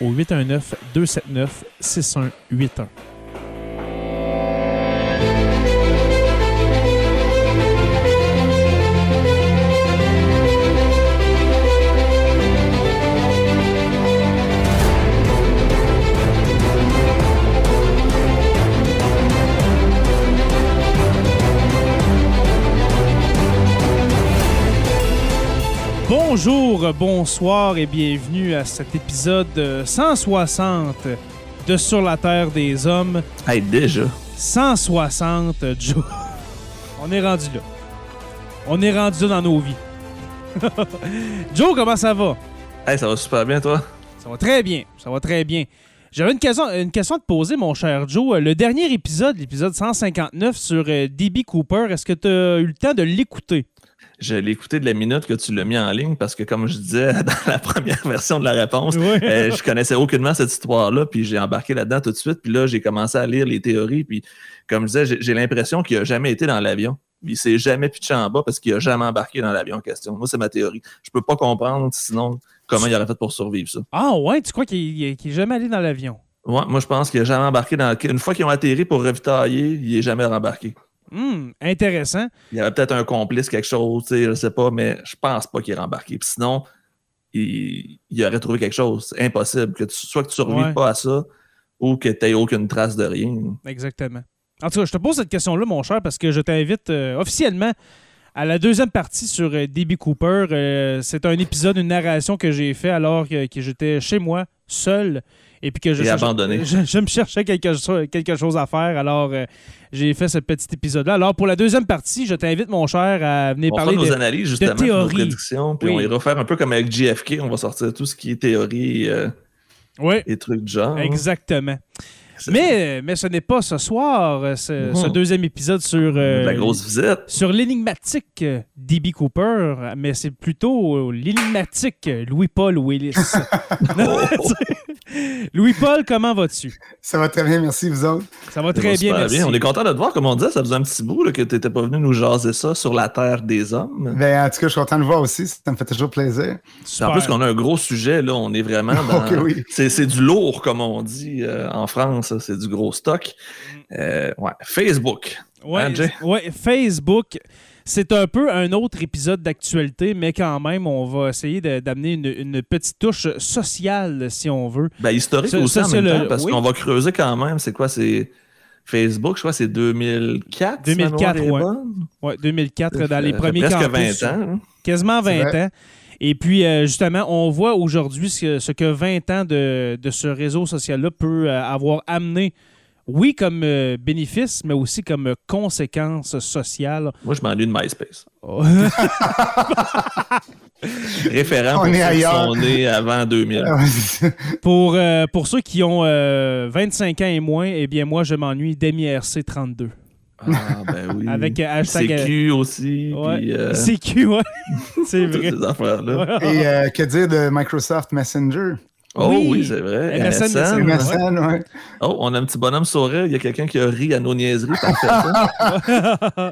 au 819 Bonjour, bonsoir et bienvenue à cet épisode 160 de Sur la Terre des Hommes. Hey, déjà. 160, Joe. On est rendu là. On est rendu là dans nos vies. Joe, comment ça va? Hey, ça va super bien, toi? Ça va très bien. Ça va très bien. J'avais une question, une question à te poser, mon cher Joe. Le dernier épisode, l'épisode 159 sur euh, DB Cooper, est-ce que tu as eu le temps de l'écouter? Je l'ai écouté de la minute que tu l'as mis en ligne parce que, comme je disais dans la première version de la réponse, Oui. euh, je connaissais aucunement cette histoire-là, puis j'ai embarqué là-dedans tout de suite. Puis là, j'ai commencé à lire les théories. Puis, comme je disais, j'ai- l'impression qu'il n'a jamais été dans l'avion. Puis, il s'est jamais pitché en bas parce qu'il n'a jamais embarqué dans l'avion en question. Moi, c'est ma théorie. Je peux pas comprendre, sinon, comment il aurait fait pour survivre ça. Ah ouais, tu crois qu'il n'est jamais allé dans l'avion? Ouais, moi, je pense qu'il n'a jamais embarqué dans. Une fois qu'ils ont atterri pour ravitailler, il n'est jamais rembarqué. Hum, intéressant. Il y avait peut-être un complice, quelque chose, je sais pas, mais je pense pas qu'il est rembarqué. Puis sinon, il, il aurait trouvé quelque chose. C'est impossible. Que tu, soit que tu survives Ouais. pas à ça, ou que tu n'aies aucune trace de rien. Exactement. En tout cas, je te pose cette question-là, mon cher, parce que je t'invite euh, officiellement à la deuxième partie sur euh, D.B. Cooper. Euh, c'est un épisode, une narration que j'ai fait alors que, que j'étais chez moi, seul, et puis que je, abandonné. je, je me cherchais quelque, quelque chose à faire. Alors, euh, j'ai fait ce petit épisode-là. Alors, pour la deuxième partie, je t'invite, mon cher, à venir On parler nos de... analyses, justement, nos théorie. prédictions, puis Oui. on ira faire un peu comme avec JFK, on va sortir tout ce qui est théorie euh, Oui, et trucs du genre. exactement. Mais, mais ce n'est pas ce soir, euh, ce, ce deuxième épisode sur... euh, la grosse visite. sur l'énigmatique euh, D.B. Cooper, mais c'est plutôt l'énigmatique Louis-Paul Willis. Louis-Paul, comment vas-tu? Ça va très bien, merci, vous autres. Ça va Ça très va bien, merci. On est content de te voir, comme on disait, ça faisait un petit bout là, que tu n'étais pas venu nous jaser ça sur la terre des hommes. Ben, en tout cas, je suis content de voir aussi. Ça me fait toujours plaisir. Super. En plus qu'on a un gros sujet, là, on est vraiment dans... Ok, oui. c'est, c'est du lourd, comme on dit euh, en France, c'est du gros stock. Euh, ouais. Facebook. Ouais, Hein, ouais, Facebook, c'est un peu un autre épisode d'actualité, mais quand même, on va essayer de- d'amener une, une petite touche sociale, si on veut. Ben, historique Ça- aussi ça, en même le- temps, parce oui. qu'on va creuser quand même. C'est quoi? C'est Facebook, je crois que c'est 2004. si ma 2004, mémoire est ouais. bonne. Ouais, 2004, dans Ça les premiers presque campus. 20 ans. hein. Quasiment C'est 20 vrai. ans. Et puis, euh, justement, on voit aujourd'hui ce, que- ce que 20 ans de, de ce réseau social-là peut euh, avoir amené, oui, comme euh, bénéfice, mais aussi comme euh, conséquence sociale. Moi, je m'ennuie de MySpace. Oh. Référent On pour est ceux qui sont nés avant 2000. Ah pour, euh, pour ceux qui ont euh, 25 ans et moins, eh bien, moi, je m'ennuie d'MIRC 32. Ah, ben oui. Avec euh, hashtag... CQ aussi. Ouais. puis, euh, CQ, ouais. C'est toutes vrai. ces affaires-là. Ouais. Et euh, que dire de Microsoft Messenger? Oh Oui. oui, c'est vrai. MSN, MSN. MSN, ouais. Oh, on a un petit bonhomme sourire. Il y a quelqu'un qui a ri à nos niaiseries. Ça.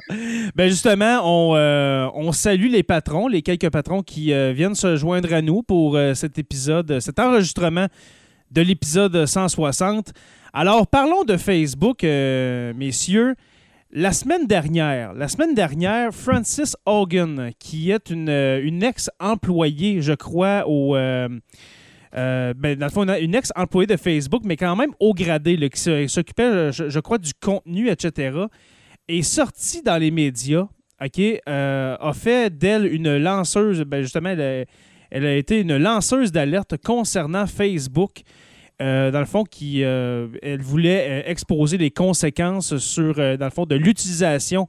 ben justement, on, euh, on salue les patrons, les quelques patrons qui euh, viennent se joindre à nous pour euh, cet épisode, cet enregistrement de l'épisode 160. Alors, parlons de Facebook, euh, messieurs. La semaine dernière, la semaine dernière, Francis Hogan, qui est une, euh, une ex-employée, je crois, au... euh, euh, ben, dans le fond, une ex-employée de Facebook, mais quand même au gradé, qui s'occupait, je, crois, du contenu, etc., est sortie dans les médias, OK, a fait d'elle une lanceuse, ben, justement, elle a, elle a été une lanceuse d'alerte concernant Facebook. Euh, dans le fond, qui, euh, elle voulait euh, exposer les conséquences sur, dans le fond, de l'utilisation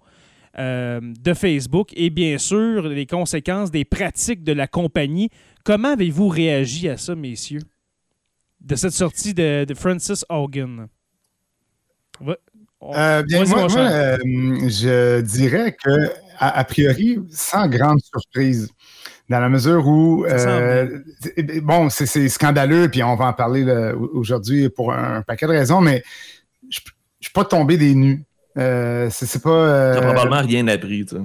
de Facebook et bien sûr les conséquences des pratiques de la compagnie. Comment avez-vous réagi à ça, messieurs, de cette sortie de, de Francis Hogan? Ouais. Euh, bien, moi, euh, je dirais que, a, a priori, sans grande surprise, dans la mesure où, Ça semble euh, c'est- bon, c'est scandaleux, puis on va en parler aujourd'hui pour un, un paquet de raisons, mais je ne suis pas tombé des nues. Euh, c'est pas. euh, T'as probablement rien appris. tu.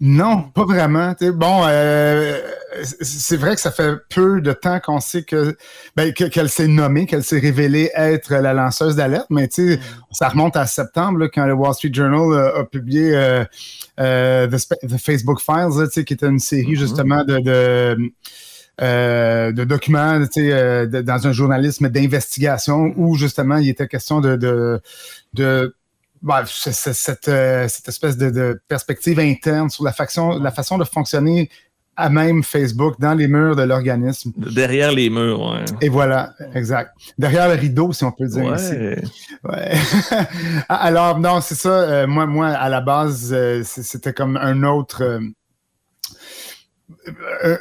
Non, pas vraiment. Bon, euh, c'est- vrai que ça fait peu de temps qu'on sait que ben, que- qu'elle s'est nommée, qu'elle s'est révélée être la lanceuse d'alerte, mais tu sais, ça remonte à septembre là, quand le Wall Street Journal euh, a publié euh, euh, The, Facebook Files, là, tu sais, qui était une série Mhm. justement de, de, euh, de documents tu sais, euh, de- dans un journalisme d'investigation où justement il était question de, de, de C'est- cette, euh, cette espèce de, de perspective interne sur la, façon, la façon de fonctionner à même Facebook dans les murs de l'organisme. Derrière les murs, ouais. Et voilà, exact. Derrière le rideau, si on peut dire ici. Ouais. Ouais. Alors, non, c'est ça. euh, moi, moi, à la base, euh, c'était comme un autre. euh,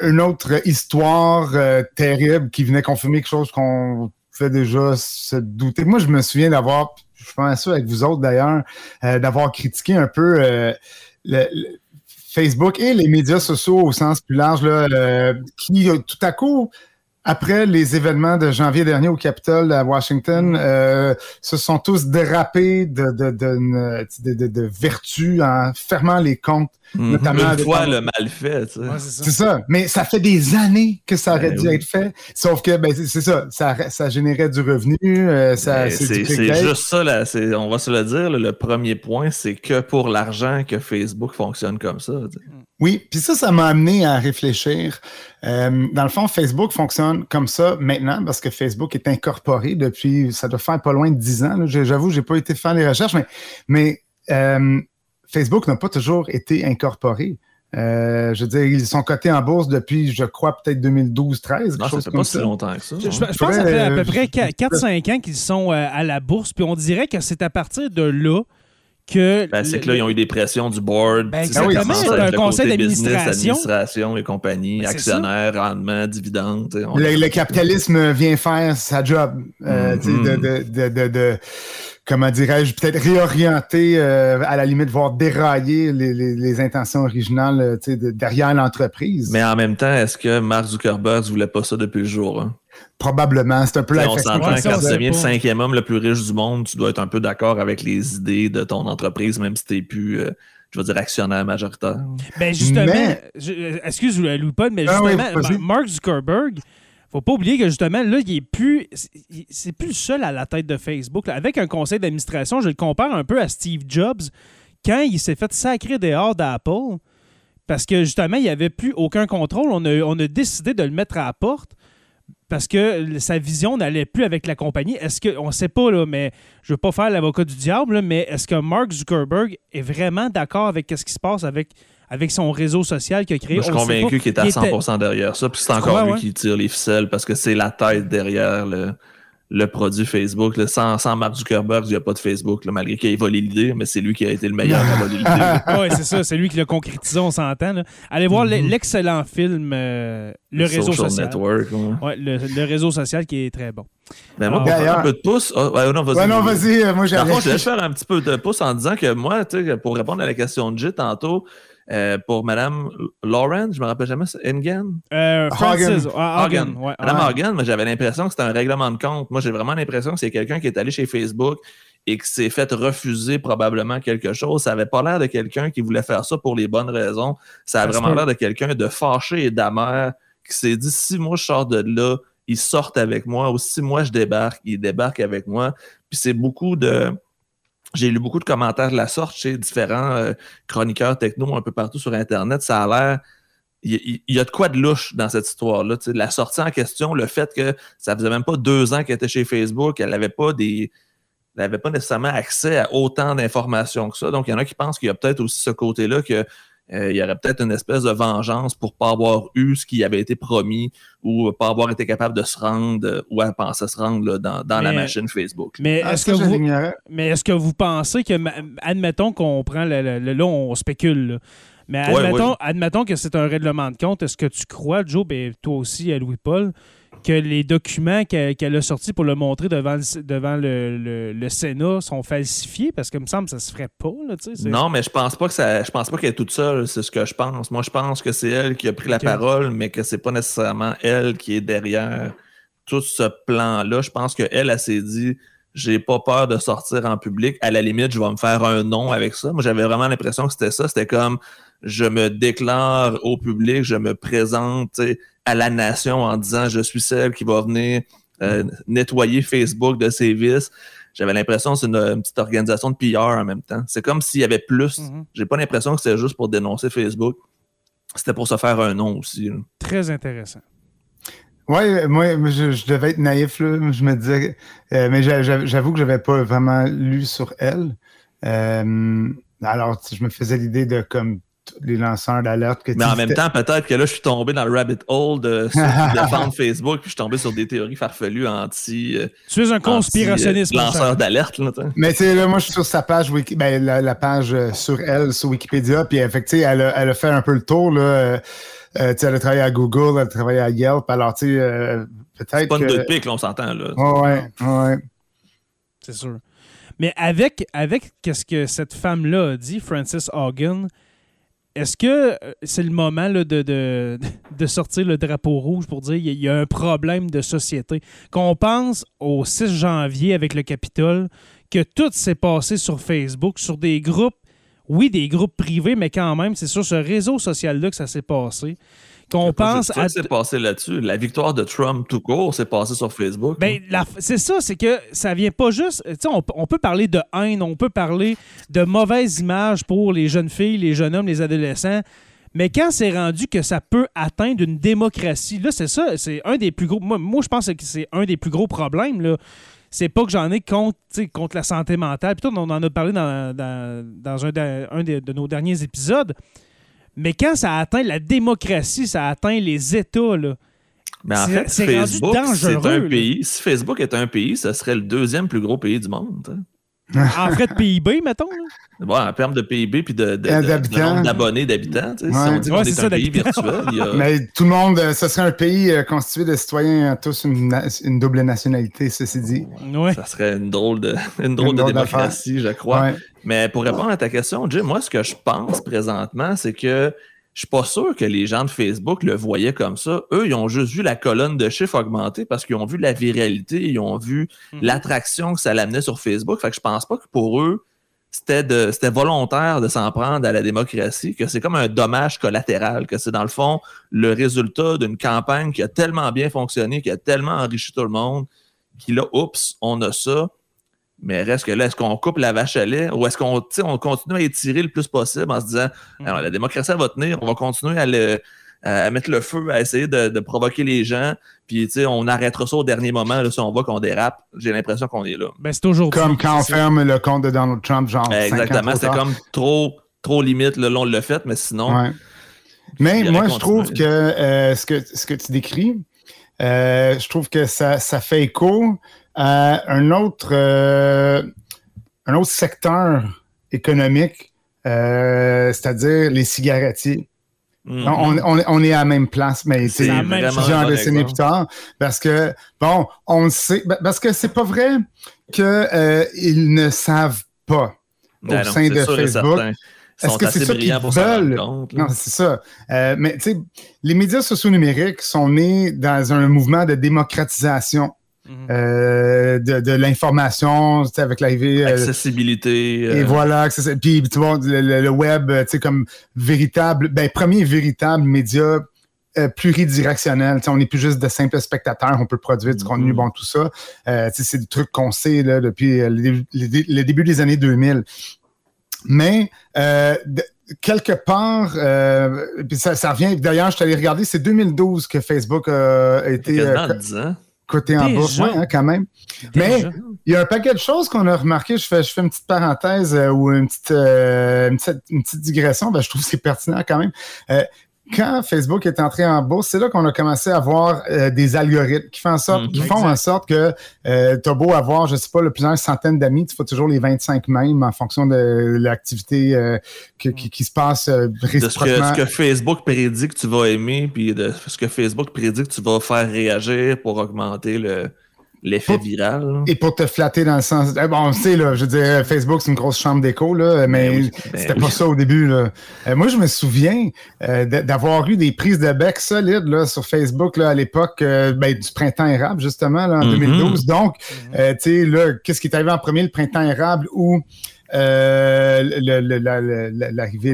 une autre histoire terrible qui venait confirmer quelque chose qu'on déjà se douter. Moi, je me souviens d'avoir, je pense ça avec vous autres d'ailleurs, euh, d'avoir critiqué un peu euh, le, Facebook et les médias sociaux au sens plus large, là, euh, qui tout à coup, après les événements de janvier dernier au Capitole à Washington, euh, se sont tous dérapés de, de, de, de, de, de vertu en fermant les comptes. Mhm. Notamment Une fois le mal fait, tu sais. Ouais, c'est ça. Mais ça fait des années que ça aurait Ben dû oui. être fait. Sauf que, ben, c'est ça. ça. Ça générait du revenu. euh, Mais c'est juste ça, là, on va se le dire, là, le premier point, c'est que pour l'argent que Facebook fonctionne comme ça. tu sais. Oui, puis ça, ça m'a amené à réfléchir. Euh, dans le fond, Facebook fonctionne comme ça maintenant parce que Facebook est incorporé depuis, ça doit faire pas loin de 10 ans. J'avoue, j'ai pas été faire les recherches, mais, mais euh, Facebook n'a pas toujours été incorporé. Euh, je veux dire, ils sont cotés en bourse depuis, je crois, peut-être 2012-13, quelque Non, ça chose fait comme pas ça. si longtemps que ça. Je, je- je pense que ça fait à peu près Euh, 4-5 ans qu'ils sont à la bourse, puis on dirait que c'est à partir de là que. Ben, c'est que là, ils ont eu des pressions du board. Ben, c'est un conseil d'administration. administration et compagnie, Ben, actionnaires, rendement, dividendes. on- Le, le capitalisme vient faire sa job, euh, Mhm. de, de, de, de, de- comment dirais-je, peut-être réorienter, euh, à la limite, voire dérailler les, les, les intentions originales derrière l'entreprise. Mais en même temps, est-ce que Mark Zuckerberg ne voulait pas ça depuis le jour? hein? Probablement, c'est un peu la on s'entend quand tu deviens le cinquième homme le plus riche du monde, tu dois être un peu d'accord avec les idées de ton entreprise, même si tu n'es plus, euh, je veux dire, actionnaire majoritaire. Ben justement, Mais- je- euh, excuse Louis Paul, mais Ah oui, justement, vas-y. Ma- Mark Zuckerberg, faut pas oublier que justement, là, il est plus. c'est- plus le seul à la tête de Facebook. là. Avec un conseil d'administration, je le compare un peu à Steve Jobs quand il s'est fait sacrer dehors d'Apple. Parce que justement, il n'y avait plus aucun contrôle. On a, on a décidé de le mettre à la porte parce que sa vision n'allait plus avec la compagnie. Est-ce que, on ne sait pas, là, mais je ne veux pas faire l'avocat du diable, là, mais est-ce que Mark Zuckerberg est vraiment d'accord avec ce qui se passe avec, avec son réseau social qu'il a créé? Moi, je suis convaincu qu'il est à Il était- 100% derrière ça. Puis c'est encore lui ouais? qui tire les ficelles parce que c'est la tête derrière le, le produit Facebook. là. Sans, sans Mark Zuckerberg, il n'y a pas de Facebook, là, malgré qu'il ait volé l'idée, mais c'est lui qui a été le meilleur à voler l'idée. oui, c'est ça, c'est lui qui l'a concrétisé, on s'entend. là. Allez voir Mhm. l'e- l'excellent film euh, Le réseau social. Network. ouais. Ouais, le, le réseau social qui est très bon. Mais moi, Ah. pour faire un peu de pouce. ah, ouais, non, vas-y. Ouais, non, vas-y, euh, moi, j'avais. fond, je vais faire un petit peu de pouce en disant que moi, tu sais, pour répondre à la question de J tantôt, euh, pour Madame Lauren, je me rappelle jamais, Engen? Euh, Francis Hagen. Ouais, Madame ouais. Mais j'avais l'impression que c'était un règlement de compte. Moi, j'ai vraiment l'impression que c'est quelqu'un qui est allé chez Facebook et qui s'est fait refuser probablement quelque chose. Ça avait pas l'air de quelqu'un qui voulait faire ça pour les bonnes raisons. Ça a vraiment l'air de quelqu'un de fâché et d'amer qui s'est dit si moi je sors de là, ils sortent avec moi, ou si moi je débarque, ils débarquent avec moi. Puis c'est beaucoup de. J'ai lu beaucoup de commentaires de la sorte chez différents euh, chroniqueurs techno un peu partout sur Internet. Ça a l'air. Il y, a de quoi de louche dans cette histoire-là. La sortie en question, le fait que ça faisait même pas deux ans qu'elle était chez Facebook, elle n'avait pas des. Elle n'avait pas nécessairement accès à autant d'informations que ça. Donc, il y en a qui pensent qu'il y a peut-être aussi ce côté-là que il y aurait peut-être une espèce de vengeance pour pas avoir eu ce qui avait été promis ou pas avoir été capable de se rendre euh, où elle pensait se rendre là, dans, dans la Mais- machine Facebook. Mais Ah, est-ce ça, que vous. Mais est-ce que vous pensez que, admettons qu'on prend, le, le- le- là on spécule, là. mais admettons, ouais. admettons que c'est un règlement de compte, est-ce que tu crois, Joe, ben, toi aussi, à Louis-Paul, que les documents qu'elle a sortis pour le montrer devant le, devant le, le- le Sénat sont falsifiés? Parce que me semble que ça se ferait pas, là, Non, mais je pense pas que ça. Je pense pas qu'elle est toute seule, c'est ce que je pense. Moi, je pense que c'est elle qui a pris la parole, mais que c'est pas nécessairement elle qui est derrière tout ce plan-là. Je pense qu'elle, elle, elle s'est dit j'ai pas peur de sortir en public. À la limite, je vais me faire un nom avec ça. Moi, j'avais vraiment l'impression que c'était ça. C'était comme je me déclare au public, je me présente à la nation en disant je suis celle qui va venir euh, nettoyer Facebook de ses vices. J'avais l'impression que c'est une, une petite organisation de PR en même temps. C'est comme s'il y avait plus. Mhm. J'ai pas l'impression que c'était juste pour dénoncer Facebook. C'était pour se faire un nom aussi. là. Très intéressant. Ouais, moi, je, je devais être naïf, là. Je me disais. euh, mais j'a- j'a- j'avoue que j'avais pas vraiment lu sur elle. Euh, alors, je me faisais l'idée de comme les lanceurs d'alerte que Mais en même temps, peut-être que là, je suis tombé dans le rabbit hole de défendent Facebook, puis je suis tombé sur des théories farfelues anti, euh, Tu es un conspirationniste. anti, euh, lanceur d'alerte. Mais tu sais, là, moi, je suis sur sa page, Wiki, ben, la, la page euh, sur elle, sur Wikipédia, puis sais, elle, a, elle a fait un peu le tour, là. euh, tu sais, elle a travaillé à Google, elle a travaillé à Yelp, alors, tu sais, euh, C'est peut-être pas une que... deux de pique, là, on s'entend. là. Ouais, ouais, ouais. C'est sûr. Mais avec, avec qu'est-ce que cette femme-là a dit, Frances Hogan, est-ce que euh, c'est le moment de, sortir le drapeau rouge pour dire qu'il y a un problème de société? Qu'on pense au 6 janvier avec le Capitole, que tout s'est passé sur Facebook, sur des groupes, oui, des groupes privés, mais quand même, c'est sur ce réseau social-là que ça s'est passé. Qu'on pense à. s'est passé là-dessus. La victoire de Trump tout court s'est passée sur Facebook. Ben, la- c'est ça, c'est que ça vient pas juste. Tu sais, on, on peut parler de haine, on peut parler de mauvaises images pour les jeunes filles, les jeunes hommes, les adolescents. Mais quand c'est rendu que ça peut atteindre une démocratie, là, c'est ça, c'est un des plus gros. Moi, moi, je pense que c'est un des plus gros problèmes, là. C'est pas que j'en ai contre, contre la santé mentale. Puis on en a parlé dans, dans- dans un, de, un de- de nos derniers épisodes. Mais quand ça atteint la démocratie, ça atteint les États, là. Mais en c'est- fait, Facebook, c'est un là. pays. Si Facebook est un pays, ce serait le deuxième plus gros pays du monde. hein. En frais de PIB, mettons. là. Bon, en termes de PIB puis de, de, de- de d'habitants. nombre d'abonnés d'habitants. tu sais, Si on dit qu'on Ouais, est, c'est ça, un pays d'habitants. virtuel, il y a- Mais tout le monde, euh, ce serait un pays euh, constitué de citoyens, euh, tous une, double nationalité, ceci dit. Ouais. ça serait une drôle de, une drôle Une de drôle démocratie, je crois. Ouais. Mais pour répondre à ta question, Jim, moi, ce que je pense présentement, c'est que je suis pas sûr que les gens de Facebook le voyaient comme ça. Eux, ils ont juste vu la colonne de chiffres augmenter parce qu'ils ont vu la viralité, ils ont vu Mhm. l'attraction que ça l'amenait sur Facebook. Fait que je pense pas que pour eux, c'était de c'était volontaire de s'en prendre à la démocratie, que c'est comme un dommage collatéral, que c'est dans le fond le résultat d'une campagne qui a tellement bien fonctionné, qui a tellement enrichi tout le monde, qui là, oups, on a ça. Mais reste que là, est-ce qu'on coupe la vache à lait ou est-ce qu'on on continue à étirer le plus possible en se disant Mhm. alors, la démocratie elle va tenir, on va continuer à, le- à- à mettre le feu, à essayer de, de provoquer les gens, puis on arrêtera ça au dernier moment là, si on voit qu'on dérape. J'ai l'impression qu'on est là. Ben, c'est toujours Comme quand on ferme le compte de Donald Trump, genre. Ben, exactement, tard. comme trop, trop limite, là, on l'a fait, mais sinon, Ouais. Mais moi, je trouve que, euh, ce que ce que tu décris, euh, je trouve que ça, ça fait écho un autre, euh, un autre secteur économique, euh, c'est-à-dire les cigarettiers. mhm. On, on- on est à la même place, mais c'est décennies exemple. plus tard, parce que bon, on le sait, ben, parce que c'est pas vrai que euh, ils ne savent pas Ben au non, sein de Facebook. est-ce que c'est ça qu'ils veulent? Non, c'est ça. Euh, mais tu sais, les médias sociaux numériques sont nés dans un mouvement de démocratisation euh, de, l'information, avec l'arrivée. Euh, Accessibilité. Et voilà, puis tu vois, le, web, tu sais, comme véritable, ben, premier véritable média pluridirectionnel. on n'est plus juste de simples spectateurs, on peut produire du contenu, mhm. bon, tout ça. c'est des trucs qu'on sait là, depuis le début des années 2000. Mais euh, quelque part, euh, ça, revient. D'ailleurs, je t'allais regarder, c'est 2012 que Facebook a été euh, côté en bas, hein, quand même. Mais il y a un paquet de choses qu'on a remarqué. Je fais, je fais une petite parenthèse ou une petite, une petite, digression. Ben, je trouve que c'est pertinent quand même quand Facebook est entré en bourse, c'est là qu'on a commencé à voir euh, des algorithmes qui font en sorte, mhm. qui font en sorte que euh, tu as beau avoir, je sais pas, le plusieurs centaines d'amis, tu fais toujours les 25 mêmes en fonction de l'activité euh, qui, qui, se passe euh, réciproquement. De ce que, Facebook prédit que tu vas aimer, puis de ce que Facebook prédit que tu vas faire réagir pour augmenter le, L'effet viral. Et pour te flatter dans le sens. Eh, bon, on sait, là, je veux dire, Facebook, c'est une grosse chambre d'écho, là, mais ben ben c'était pas ça au début. Là. Euh, moi, je me souviens euh, d'avoir eu des prises de bec solides là, sur Facebook là, à l'époque euh, ben, du printemps érable, justement, là, en 2012. Mm-hmm. Donc, mm-hmm. tu sais, là, qu'est-ce qui est arrivé en premier, le printemps érable ou l'arrivée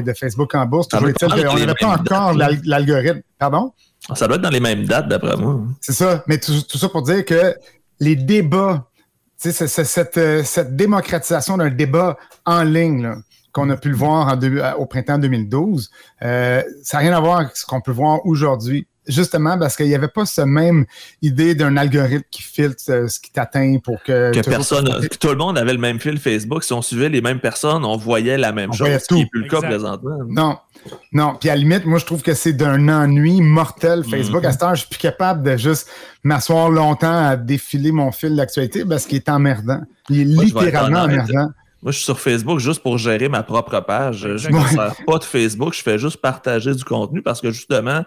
de Facebook en bourse? Toujours est-il qu'on n'avait pas encore l'algorithme. Pardon? Ça doit être dans les mêmes dates, d'après moi. C'est ça. Mais tout, ça pour dire que les débats, c'est, cette, euh, cette, démocratisation d'un débat en ligne qu'on a pu le voir au printemps 2012, euh, ça n'a rien à voir avec ce qu'on peut voir aujourd'hui justement parce qu'il n'y avait pas cette même idée d'un algorithme qui filtre ce qui t'atteint pour que. Que personne, tout le monde avait le même fil Facebook. Si on suivait les mêmes personnes, on voyait la même chose, ce qui n'est plus le cas présentement. Non. Non, puis à la limite, moi, je trouve que c'est d'un ennui mortel Facebook. À ce temps, je suis plus capable de juste m'asseoir longtemps à défiler mon fil d'actualité parce qu'il est emmerdant. Il est littéralement emmerdant. Moi, je suis sur Facebook juste pour gérer ma propre page. Je ne sers pas de Facebook, je fais juste partager du contenu parce que justement,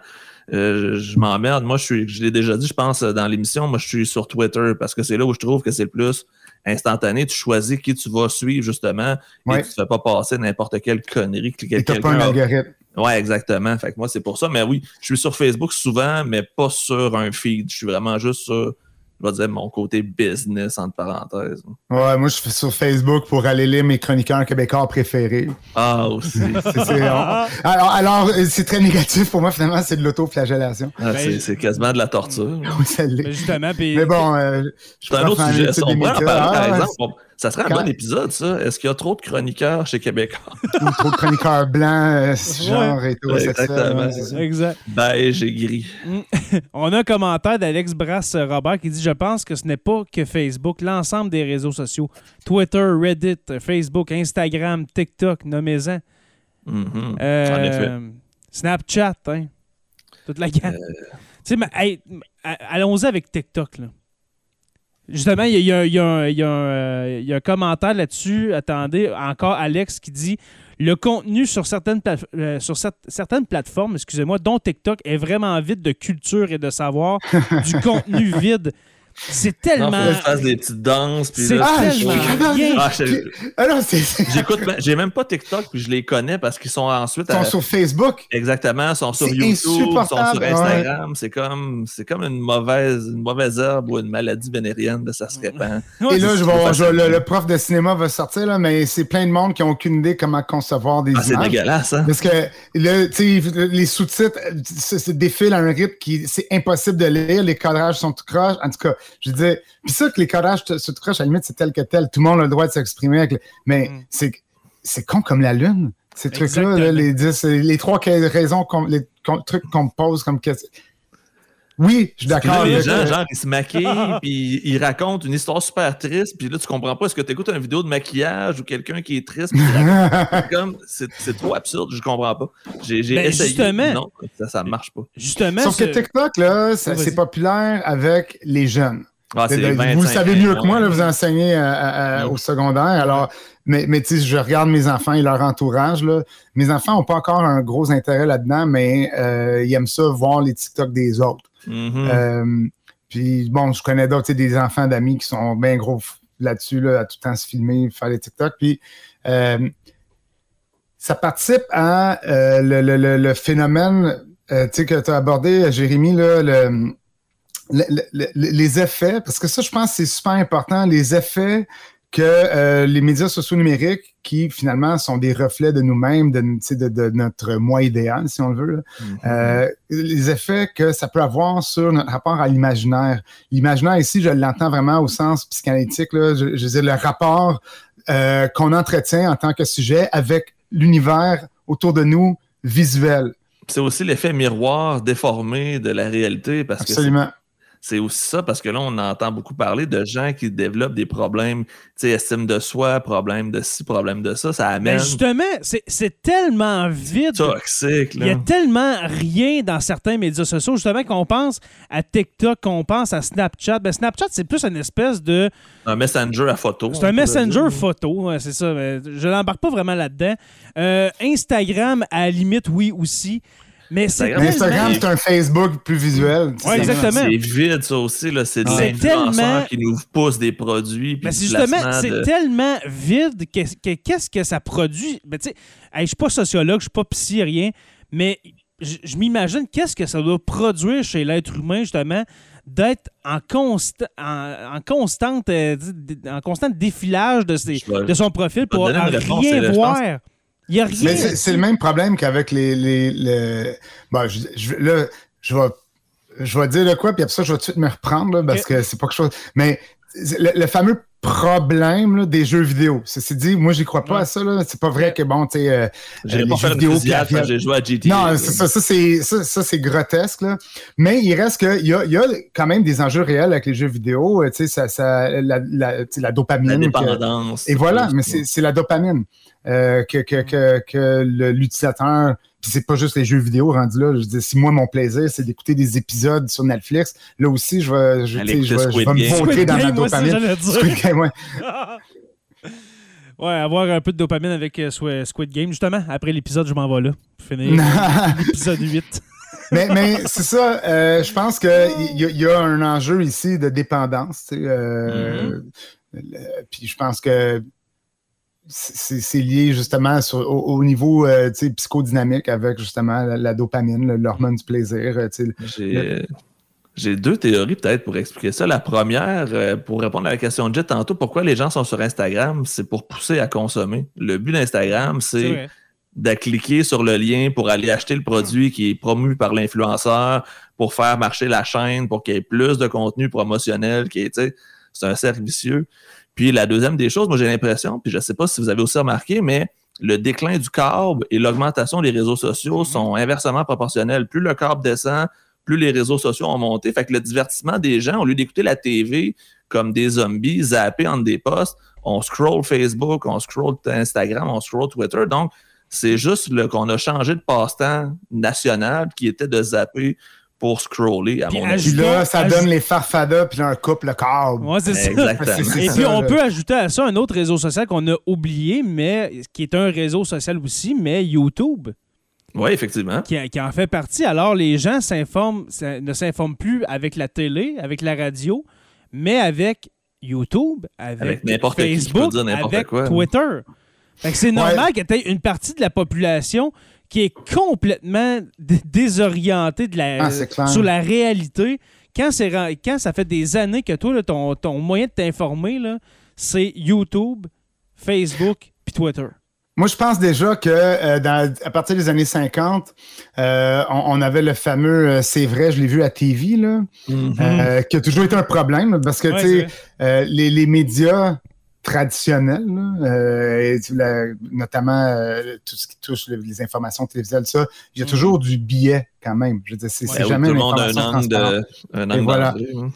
euh, je m'emmerde. Moi, je suis, je l'ai déjà dit, je pense, dans l'émission, moi, je suis sur Twitter parce que c'est là où je trouve que c'est le plus instantané. Tu choisis qui tu vas suivre, justement, et tu ne fais pas passer n'importe quelle connerie que quelqu'un. pas un algorithme. Ouais, exactement. Fait que moi, c'est pour ça. Mais oui, je suis sur Facebook souvent, mais pas sur un feed. Je suis vraiment juste sur je vais dire, mon côté business, entre parenthèses. Ouais, moi, je suis sur Facebook pour aller lire mes chroniqueurs québécois préférés. Ah, aussi. alors, alors c'est très négatif pour moi, finalement, c'est de l'autoflagellation. Ah, ben, c'est quasiment de la torture. oui, ça l'est. Mais justement, puis... Mais bon, euh, c'est un autre sujet. On parler, par exemple. Ça serait un bon épisode, ça. Est-ce qu'il y a trop de chroniqueurs chez Québécois? Ou trop de chroniqueurs blancs, ce genre et tout. Exactement. exact. Ben, j'ai gris. On a un commentaire d'Alex Brass-Robert qui dit Je pense que ce n'est pas que Facebook, l'ensemble des réseaux sociaux, Twitter, Reddit, Facebook, Instagram, TikTok, nommez-en. Mm-hmm. Euh, en effet. Snapchat, hein. Toute la gamme. Euh. Tu sais, allons-y avec TikTok, là. Justement, il y, a, un commentaire là-dessus. Attendez, encore Alex qui dit le contenu sur certaines, euh, sur certaines plateformes, excusez-moi, dont TikTok, est vraiment vide de culture et de savoir, du contenu vide. C'est tellement. Non, je des petites danses. C'est tellement ah, ah J'écoute, j'ai même pas TikTok, puis je les connais parce qu'ils sont ensuite. Ils sont sur Facebook. Exactement, ils sont sur YouTube, ils sont sur Instagram. C'est comme, c'est comme une mauvaise, une mauvaise herbe ou une maladie vénérienne, de ça se répand. Et là, je vais, le, prof de cinéma va sortir, là, mais c'est plein de monde qui n'ont aucune idée comment concevoir des ah, images. C'est dégueulasse, hein? Parce que les sous-titres se défilent à un rythme qui c'est impossible de lire, les cadrages sont tout croches. En tout cas, je disais, puis ça que les cadrages se crochent, à la limite, c'est tel que tel. Tout le monde a le droit de s'exprimer. Mais mm. c'est, c'est con comme la lune. Ces trucs-là, les, les trois raisons, les trucs qu'on me pose comme question. Oui, je suis d'accord. Les gens, genre, ils se maquillent, puis ils racontent une histoire super triste, puis là, tu comprends pas. Est-ce que tu écoutes une vidéo de maquillage ou quelqu'un qui est triste? comme, c'est trop absurde, je comprends pas. J'ai ben, essayé. Justement, non, ça, ça marche pas. Justement. Sauf que TikTok, là, c'est populaire avec les jeunes. Ah, vous le savez mieux que moi, là, vous enseignez au secondaire. Alors, mais, mais tu sais, je regarde mes enfants et leur entourage. Là. Mes enfants n'ont pas encore un gros intérêt là-dedans, mais euh, ils aiment ça voir les TikTok des autres. Mm-hmm. Euh, puis bon, je connais d'autres, des enfants d'amis qui sont bien gros là-dessus, là, à tout le temps se filmer, faire des TikTok. Puis euh, ça participe à euh, le, le, phénomène que tu as abordé, Jérémy, là, le, les effets, parce que ça, je pense c'est super important, les effets que euh, les médias sociaux numériques, qui finalement sont des reflets de nous-mêmes, de, de, de, notre moi idéal, si on le veut, mm-hmm. euh, les effets que ça peut avoir sur notre rapport à l'imaginaire. L'imaginaire ici, je l'entends vraiment au sens psychanalytique, là, je, je veux dire, le rapport euh, qu'on entretient en tant que sujet avec l'univers autour de nous visuel. C'est aussi l'effet miroir déformé de la réalité parce Absolument. que c'est aussi ça, parce que là, on entend beaucoup parler de gens qui développent des problèmes, tu sais, estime de soi, problème de ci, problème de ça. Ça amène. Mais justement, c'est tellement vide. Toxique, Il y a tellement rien dans certains médias sociaux. Justement, qu'on pense à TikTok, qu'on pense à Snapchat. Ben, Snapchat, c'est plus une espèce de. Un messenger à photo. C'est un messenger photo, c'est ça. Je n'embarque pas vraiment là-dedans. Euh, Instagram, à la limite, oui aussi. Mais Instagram, c'est un Facebook plus visuel. Oui, exactement. C'est vide, ça aussi. C'est des influenceurs qui nous poussent des produits. Mais c'est justement, c'est tellement vide que qu'est-ce que, ça produit? Ben, je ne suis pas sociologue, je ne suis pas psy, rien, mais je, m'imagine qu'est-ce que ça doit produire chez l'être humain, justement, d'être en, consta en, constante, euh, en constant défilage de, de son profil pour rien voir. Mais c'est le même problème qu'avec les. les, Bon, je, là, je vais, je vais dire de quoi, puis après ça, je vais tout de suite me reprendre, parce que c'est pas quelque chose. Mais le, fameux problème des jeux vidéo. Ceci dit, moi, j'y crois pas à ça. C'est pas vrai que, bon, tu sais, euh, j'ai pas jeux vidéo... j'ai joué à GTA. Non, ça, ça, ça c'est grotesque. Là. Mais il reste qu'il y a, y a quand même des enjeux réels avec les jeux vidéo. Tu sais, ça, ça, la, la, la dopamine. La dépendance. Et voilà, mais c'est la dopamine. Euh, que, que, que, que l'utilisateur. Puis c'est pas juste les jeux vidéo rendus là. Je dis, si moi, mon plaisir, c'est d'écouter des épisodes sur Netflix, là aussi, je vais, je, je, je vais, me montrer dans ma dopamine. Squid Game, ouais. ouais, avoir un peu de dopamine avec euh, Squid Game. Justement, après l'épisode, je m'en vais là. Finir l'épisode 8. mais, mais c'est ça, euh, je pense qu'il y, y, a un enjeu ici de dépendance. Tu sais, euh, mm-hmm. Puis je pense que c'est lié justement au, niveau euh, psychodynamique avec justement la, dopamine, l'hormone du plaisir. Euh, j'ai deux théories peut-être pour expliquer ça. La première, euh, pour répondre à la question de Jet tantôt, pourquoi les gens sont sur Instagram, c'est pour pousser à consommer. Le but d'Instagram, c'est de cliquer sur le lien pour aller acheter le produit qui est promu par l'influenceur, pour faire marcher la chaîne, pour qu'il y ait plus de contenu promotionnel, qui est, c'est un cercle vicieux. Puis la deuxième des choses, moi j'ai l'impression, puis je ne sais pas si vous avez aussi remarqué, mais le déclin du câble et l'augmentation des réseaux sociaux sont inversement proportionnels. Plus le câble descend, plus les réseaux sociaux ont monté. Fait que le divertissement des gens, au lieu d'écouter la TV comme des zombies, zappés entre des posts, on scroll Facebook, on scroll Instagram, on scroll Twitter. Donc, c'est juste qu'on a changé de passe-temps national qui était de zapper pour scroller, à mon avis. Puis là, ça donne les farfadas, puis un couple le câble. Ouais, c'est ça. Et puis, on peut ajouter à ça un autre réseau social qu'on a oublié, mais qui est un réseau social aussi, mais YouTube. Oui, effectivement. Qui, en fait partie. Alors, les gens s'informent, ne s'informent plus avec la télé, avec la radio, mais avec YouTube, avec, Facebook, avec Twitter. c'est normal qu'il y ait une partie de la population qui est complètement désorienté de la, ah, sur la réalité. Quand, quand ça fait des années que toi, ton, ton, moyen de t'informer, c'est YouTube, Facebook puis Twitter. Moi, je pense déjà que euh, à partir des années 50, euh, on, avait le fameux euh, C'est vrai, je l'ai vu à TV, là, mm-hmm. qui a toujours été un problème parce que tu sais, les, les, médias traditionnel, euh, notamment euh, tout ce qui touche les, informations télévisuelles, ça, il y a mm. toujours du biais quand même. Je veux dire, c'est jamais tout le monde a un angle, de, un angle voilà. Hein.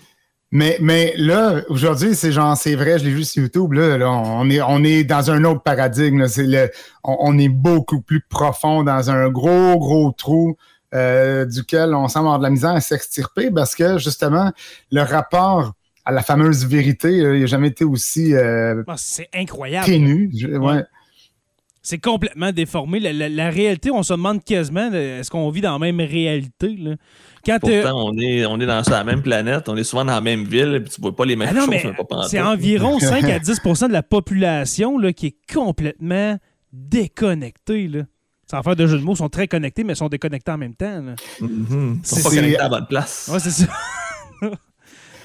Mais, mais là, aujourd'hui, c'est genre, c'est vrai, je l'ai vu sur YouTube, là, on, est, on est dans un autre paradigme. le, on, est beaucoup plus profond dans un gros, gros trou euh, duquel on semble avoir de la misère à s'extirper parce que, justement, le rapport à la fameuse vérité. il n'a jamais été aussi euh, ah, c'est incroyable. ténu. C'est complètement déformé. La, réalité, on se demande quasiment est-ce qu'on vit dans la même réalité. Là? Quand Pourtant, on, est, on est dans la même planète, on est souvent dans la même ville, et tu vois pas les mêmes ah choses. C'est environ 5 à 10% de la population là, qui est complètement déconnectés, là. Sans faire de jeu de mots, ils sont très connectés, mais ils sont déconnectés en même temps. Là. Mhm. Ils sont C'est- pas connectés à la bonne place. Ouais, c'est ça.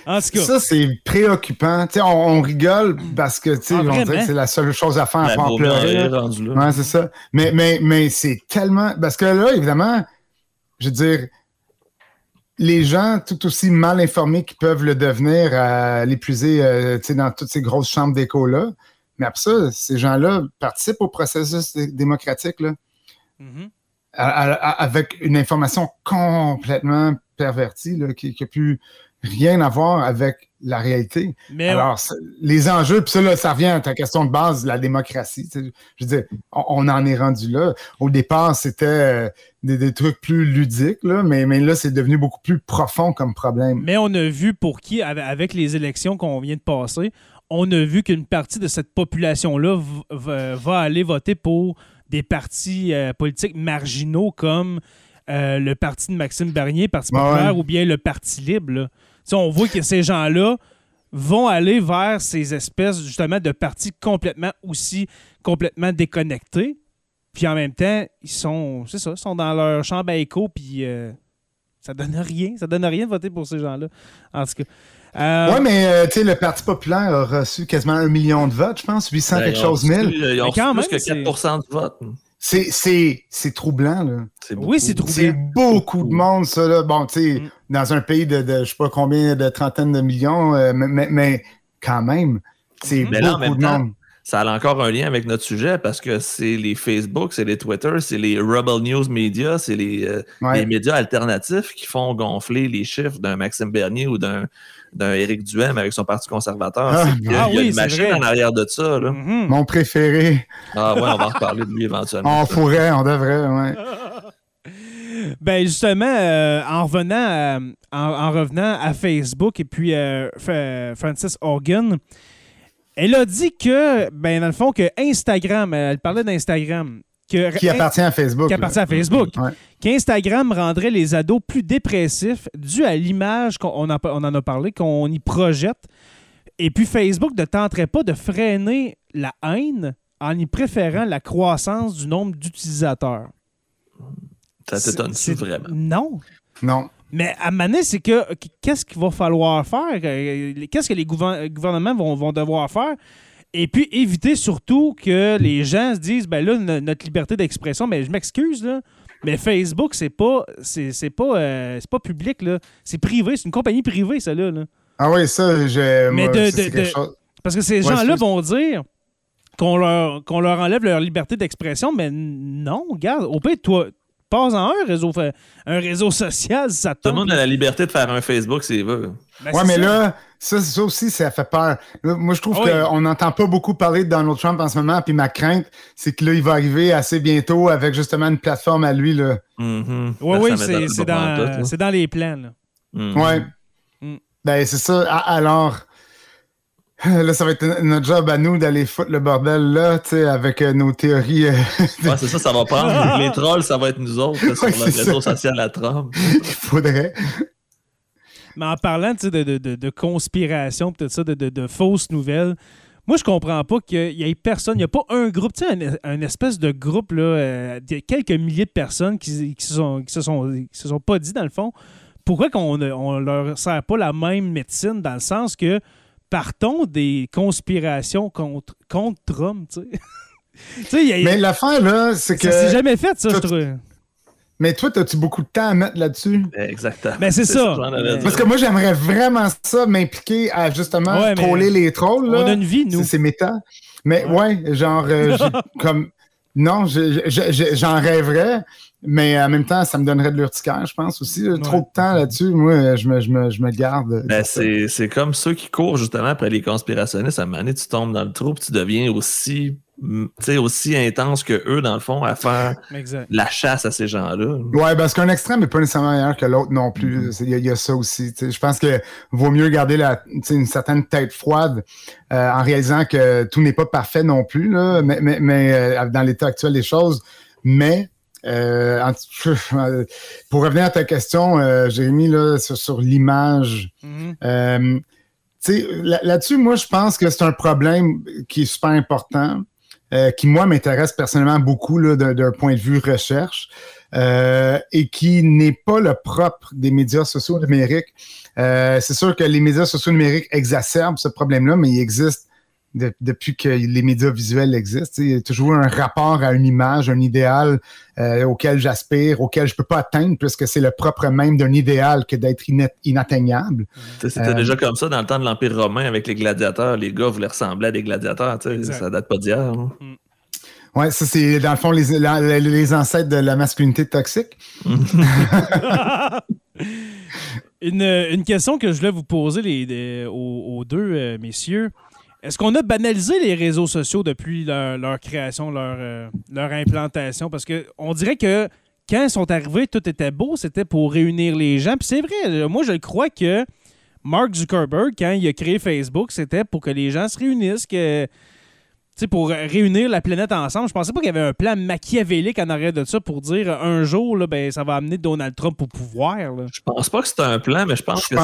en tout cas, Ça, c'est préoccupant. Tu sais, on, on rigole parce que tu sais, Ah, dirait que c'est la seule chose à faire, à faire pleurer. mieux là. rendu là. Ouais, c'est ça. Mais, mais, mais c'est tellement. Parce que là, évidemment, je veux dire, les gens tout aussi mal informés qui peuvent le devenir à l'épuiser euh, tu sais, dans toutes ces grosses chambres d'écho-là. Mais après ça, ces gens-là participent au processus dé- démocratique là, mhm. à- à- à- avec une information complètement pervertie là, qui n'a plus rien à voir avec la réalité. mais Alors, les enjeux, puis ça, là, ça revient à ta question de base, la démocratie. Je veux dire, on, on en est rendu là. Au départ, c'était euh, des, des trucs plus ludiques, là, mais, mais là, c'est devenu beaucoup plus profond comme problème. Mais on a vu pour qui, avec- les élections qu'on vient de passer, on a vu qu'une partie de cette population-là va aller voter pour des partis euh, politiques marginaux comme euh, le parti de Maxime Bernier, Parti Ouais, populaire, ouais. ou bien le Parti libre. là. On voit que ces gens-là vont aller vers ces espèces justement de partis complètement aussi complètement déconnectés. Puis en même temps, ils sont, c'est ça, ils sont dans leur chambre à écho, puis euh, ça donne rien. Ça donne rien de voter pour ces gens-là. En tout cas. Euh, Ouais, mais euh, tu sais, le Parti populaire a reçu quasiment un million de votes, je pense, 800 Ben, quelque chose mille. Ils ont Mais quand reçu plus que c'est- 4 du vote. C'est, c'est, c'est troublant, là. C'est Oui, beaucoup. c'est troublant. C'est beaucoup de monde, ça, là. Bon, tu sais, Mm. dans un pays de, de je sais pas combien de trentaines de millions, euh, mais, mais, mais quand même, c'est. Mais là, en beaucoup même de temps, monde. Ça a encore un lien avec notre sujet parce que c'est les Facebook, c'est les Twitter, c'est les Rebel News Media, c'est les, euh, Ouais. les médias alternatifs qui font gonfler les chiffres d'un Maxime Bernier ou d'un d'un Éric Duhem avec son Parti conservateur. Ah, C'est- il y a, ah il y a oui, une machine vrai. en arrière de ça. Là. mhm. Mon préféré. Ah ouais, on va en reparler de lui éventuellement. On pourrait, on devrait, ouais. Ben justement, euh, en revenant à, en, en revenant à Facebook et puis euh, F- Francis Hogan, elle a dit que, ben dans le fond, que Instagram, elle parlait d'Instagram, que Qui appartient à Facebook. qui là. appartient à Facebook, Ouais. qu'Instagram rendrait les ados plus dépressifs dû à l'image qu'on on en, a parlé, qu'on y projette. Et puis Facebook ne tenterait pas de freiner la haine en y préférant la croissance du nombre d'utilisateurs. Ça t'étonne-tu vraiment? Non. Non. Mais à Mané, c'est que qu'est-ce qu'il va falloir faire? Euh, Qu'est-ce que les gouver- gouvernements vont, vont devoir faire? Et puis éviter surtout que les gens se disent ben là, no- notre liberté d'expression, mais je m'excuse, là. Mais Facebook, c'est pas c'est c'est pas euh, c'est pas public, là. C'est privé, c'est une compagnie privée, ça là. Ah oui, ça, j'ai. Mais moi, de- c'est de- quelque de- chose- Parce que ces Ouais, gens-là c'est- vont dire qu'on leur, qu'on leur enlève leur liberté d'expression, mais non, regarde, au pire, toi, passe en un réseau, un réseau social, ça te Tout le monde a la liberté de faire un Facebook s'il veut. Ben, Ouais, mais ça. là, ça, ça aussi, ça fait peur. Là, moi, je trouve Ah oui. qu'on n'entend pas beaucoup parler de Donald Trump en ce moment, puis ma crainte, c'est que là, il va arriver assez bientôt avec justement une plateforme à lui, là. Mhm. Oui, oui, ça c'est dans, dans les plans. Là. Mhm. Ouais. Mm. Ben, c'est ça. Alors, là, ça va être notre job à nous d'aller foutre le bordel là, tu sais, avec euh, nos théories. euh, Ouais, c'est ça, ça va prendre. Les trolls, ça va être nous autres là, sur Ouais, le réseau ça. social à Trump. Il faudrait. Mais en parlant de, de, de, de conspiration, peut-être ça, de, de, de fausses nouvelles, moi, je comprends pas qu'il y ait personne, il n'y a pas un groupe, tu sais, un, un espèce de groupe, là, euh, de quelques milliers de personnes qui, qui, se sont, qui, se sont, qui se sont pas dit, dans le fond, pourquoi qu'on ne on leur sert pas la même médecine, dans le sens que partons des conspirations contre, contre Trump, tu sais. Y a- Mais l'affaire, là, c'est que. ça s'est jamais fait, ça, je trouve. Mais toi, as-tu beaucoup de temps à mettre là-dessus? Exactement. Ben, c'est ça. Mais-. Parce que moi, j'aimerais vraiment ça, m'impliquer à justement Ouais, mais troller les trolls. Là. On a une vie, nous. C'est- C'est méta. Mais ouais, genre, euh, j'ai- comme. Non, je- je- je- j'en rêverais, mais en même temps, ça me donnerait de l'urticaire, je pense aussi. Trop de temps là-dessus, moi, je me, je me, je me garde. Ben, c'est c'est comme ceux qui courent justement après les conspirationnistes. À un moment donné, tu tombes dans le trou puis tu deviens aussi, aussi intense que eux, dans le fond, à faire Exact. la chasse à ces gens-là. Ouais, parce qu'un extrême n'est pas nécessairement meilleur que l'autre non plus. Il y, a- il y a ça aussi. Je pense que vaut mieux garder la, une certaine tête froide euh, en réalisant que tout n'est pas parfait non plus, là, mais, mais, mais, euh, dans l'état actuel des choses. Mais euh, en pour revenir à ta question, euh, Jérémy, là, sur, sur l'image. Tu sais, là- là-dessus, moi, je pense que c'est un problème qui est super important. Euh, qui, moi, m'intéresse personnellement beaucoup d'un point de vue recherche euh, et qui n'est pas le propre des médias sociaux numériques. Euh, c'est sûr que les médias sociaux numériques exacerbent ce problème-là, mais il existe depuis que les médias visuels existent. Il y a toujours un rapport à une image, un idéal auquel j'aspire, auquel je ne peux pas atteindre, puisque c'est le propre même d'un idéal que d'être inatteignable. C'était déjà comme ça dans le temps de l'Empire romain avec les gladiateurs. Les gars voulaient ressembler à des gladiateurs. Ça date pas d'hier. Hein. Mm. Oui, ça, c'est dans le fond les, les, ancêtres de la masculinité toxique. une, question que je voulais vous poser les, aux, deux euh, messieurs. Est-ce qu'on a banalisé les réseaux sociaux depuis leur, création, leur, euh, leur implantation? Parce qu'on dirait que quand ils sont arrivés, tout était beau, c'était pour réunir les gens. Puis c'est vrai, moi je crois que Mark Zuckerberg, quand il a créé Facebook, c'était pour que les gens se réunissent, pour réunir la planète ensemble. Je pensais pas qu'il y avait un plan machiavélique en arrière de ça pour dire un jour, là, ben, ça va amener Donald Trump au pouvoir. Là. Je pense pas que c'est un plan, mais je pense que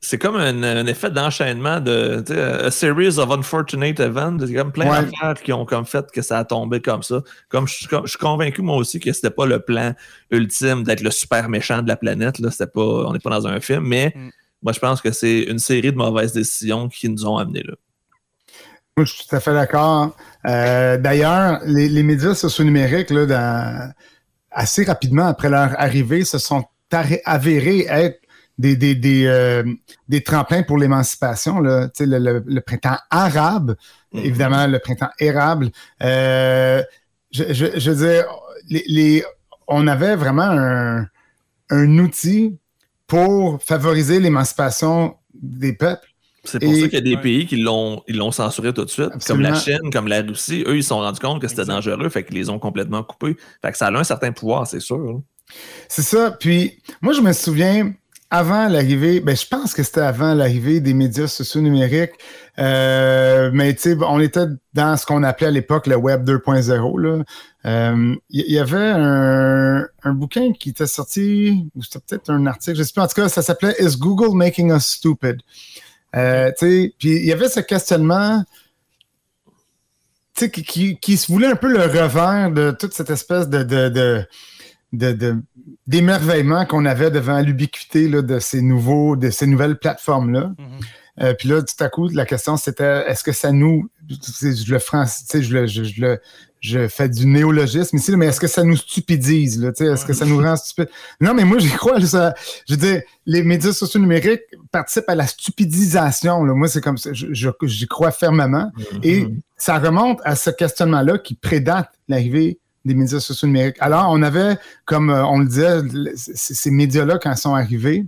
c'est comme un, effet d'enchaînement de a series of unfortunate events. Il y a comme plein d'affaires qui ont comme fait que ça a tombé comme ça. Comme je, suis convaincu moi aussi que c'était pas le plan ultime d'être le super méchant de la planète. Là. Pas, on n'est pas dans un film, mais mm. moi je pense que c'est une série de mauvaises décisions qui nous ont amenés là. Moi, je suis tout à fait d'accord. Euh, d'ailleurs, les, médias sociaux numériques, là, assez rapidement après leur arrivée, se sont avérés être des, des, des, euh, des tremplins pour l'émancipation. Le, le, le, printemps arabe, mm-hmm. évidemment, le printemps érable. Euh, je, je, je, veux dire, les, les, on avait vraiment un, un outil pour favoriser l'émancipation des peuples. C'est pour ça qu'il y a des pays qui l'ont, ils l'ont censuré tout de suite, comme la Chine, comme la Russie. Eux, ils se sont rendus compte que c'était dangereux, fait qu'ils les ont complètement coupés. Fait que ça a un certain pouvoir, c'est sûr. Hein. C'est ça. Puis, moi, je me souviens, avant l'arrivée, ben, je pense que c'était avant l'arrivée des médias sociaux numériques, euh, mais tu sais, on était dans ce qu'on appelait à l'époque le Web 2.0. Il euh, y, avait un, un, bouquin qui était sorti, ou c'était peut-être un article, je sais pas, en tout cas, ça s'appelait Is Google Making Us Stupid? Euh, puis il y avait ce questionnement qui, qui, qui, se voulait un peu le revers de toute cette espèce de, de, de, d'émerveillement qu'on avait devant l'ubiquité de ces nouveaux, de ces nouvelles plateformes-là. Mm-hmm. Euh, puis là, tout à coup, la question c'était est-ce que ça nous. Je le français, je le, je, je, le, je fais du néologisme ici, mais est-ce que ça nous stupidise? Est-ce que ça nous rend stupide? Non, mais moi, j'y crois. Ça, je veux dire, les médias sociaux numériques participent à la stupidisation. Là. Moi, c'est comme ça. J'y crois fermement. Mm-hmm. Et ça remonte à ce questionnement-là qui prédate l'arrivée des médias sociaux numériques. Alors, on avait, comme euh, on le disait, ces médias-là, quand ils sont arrivés,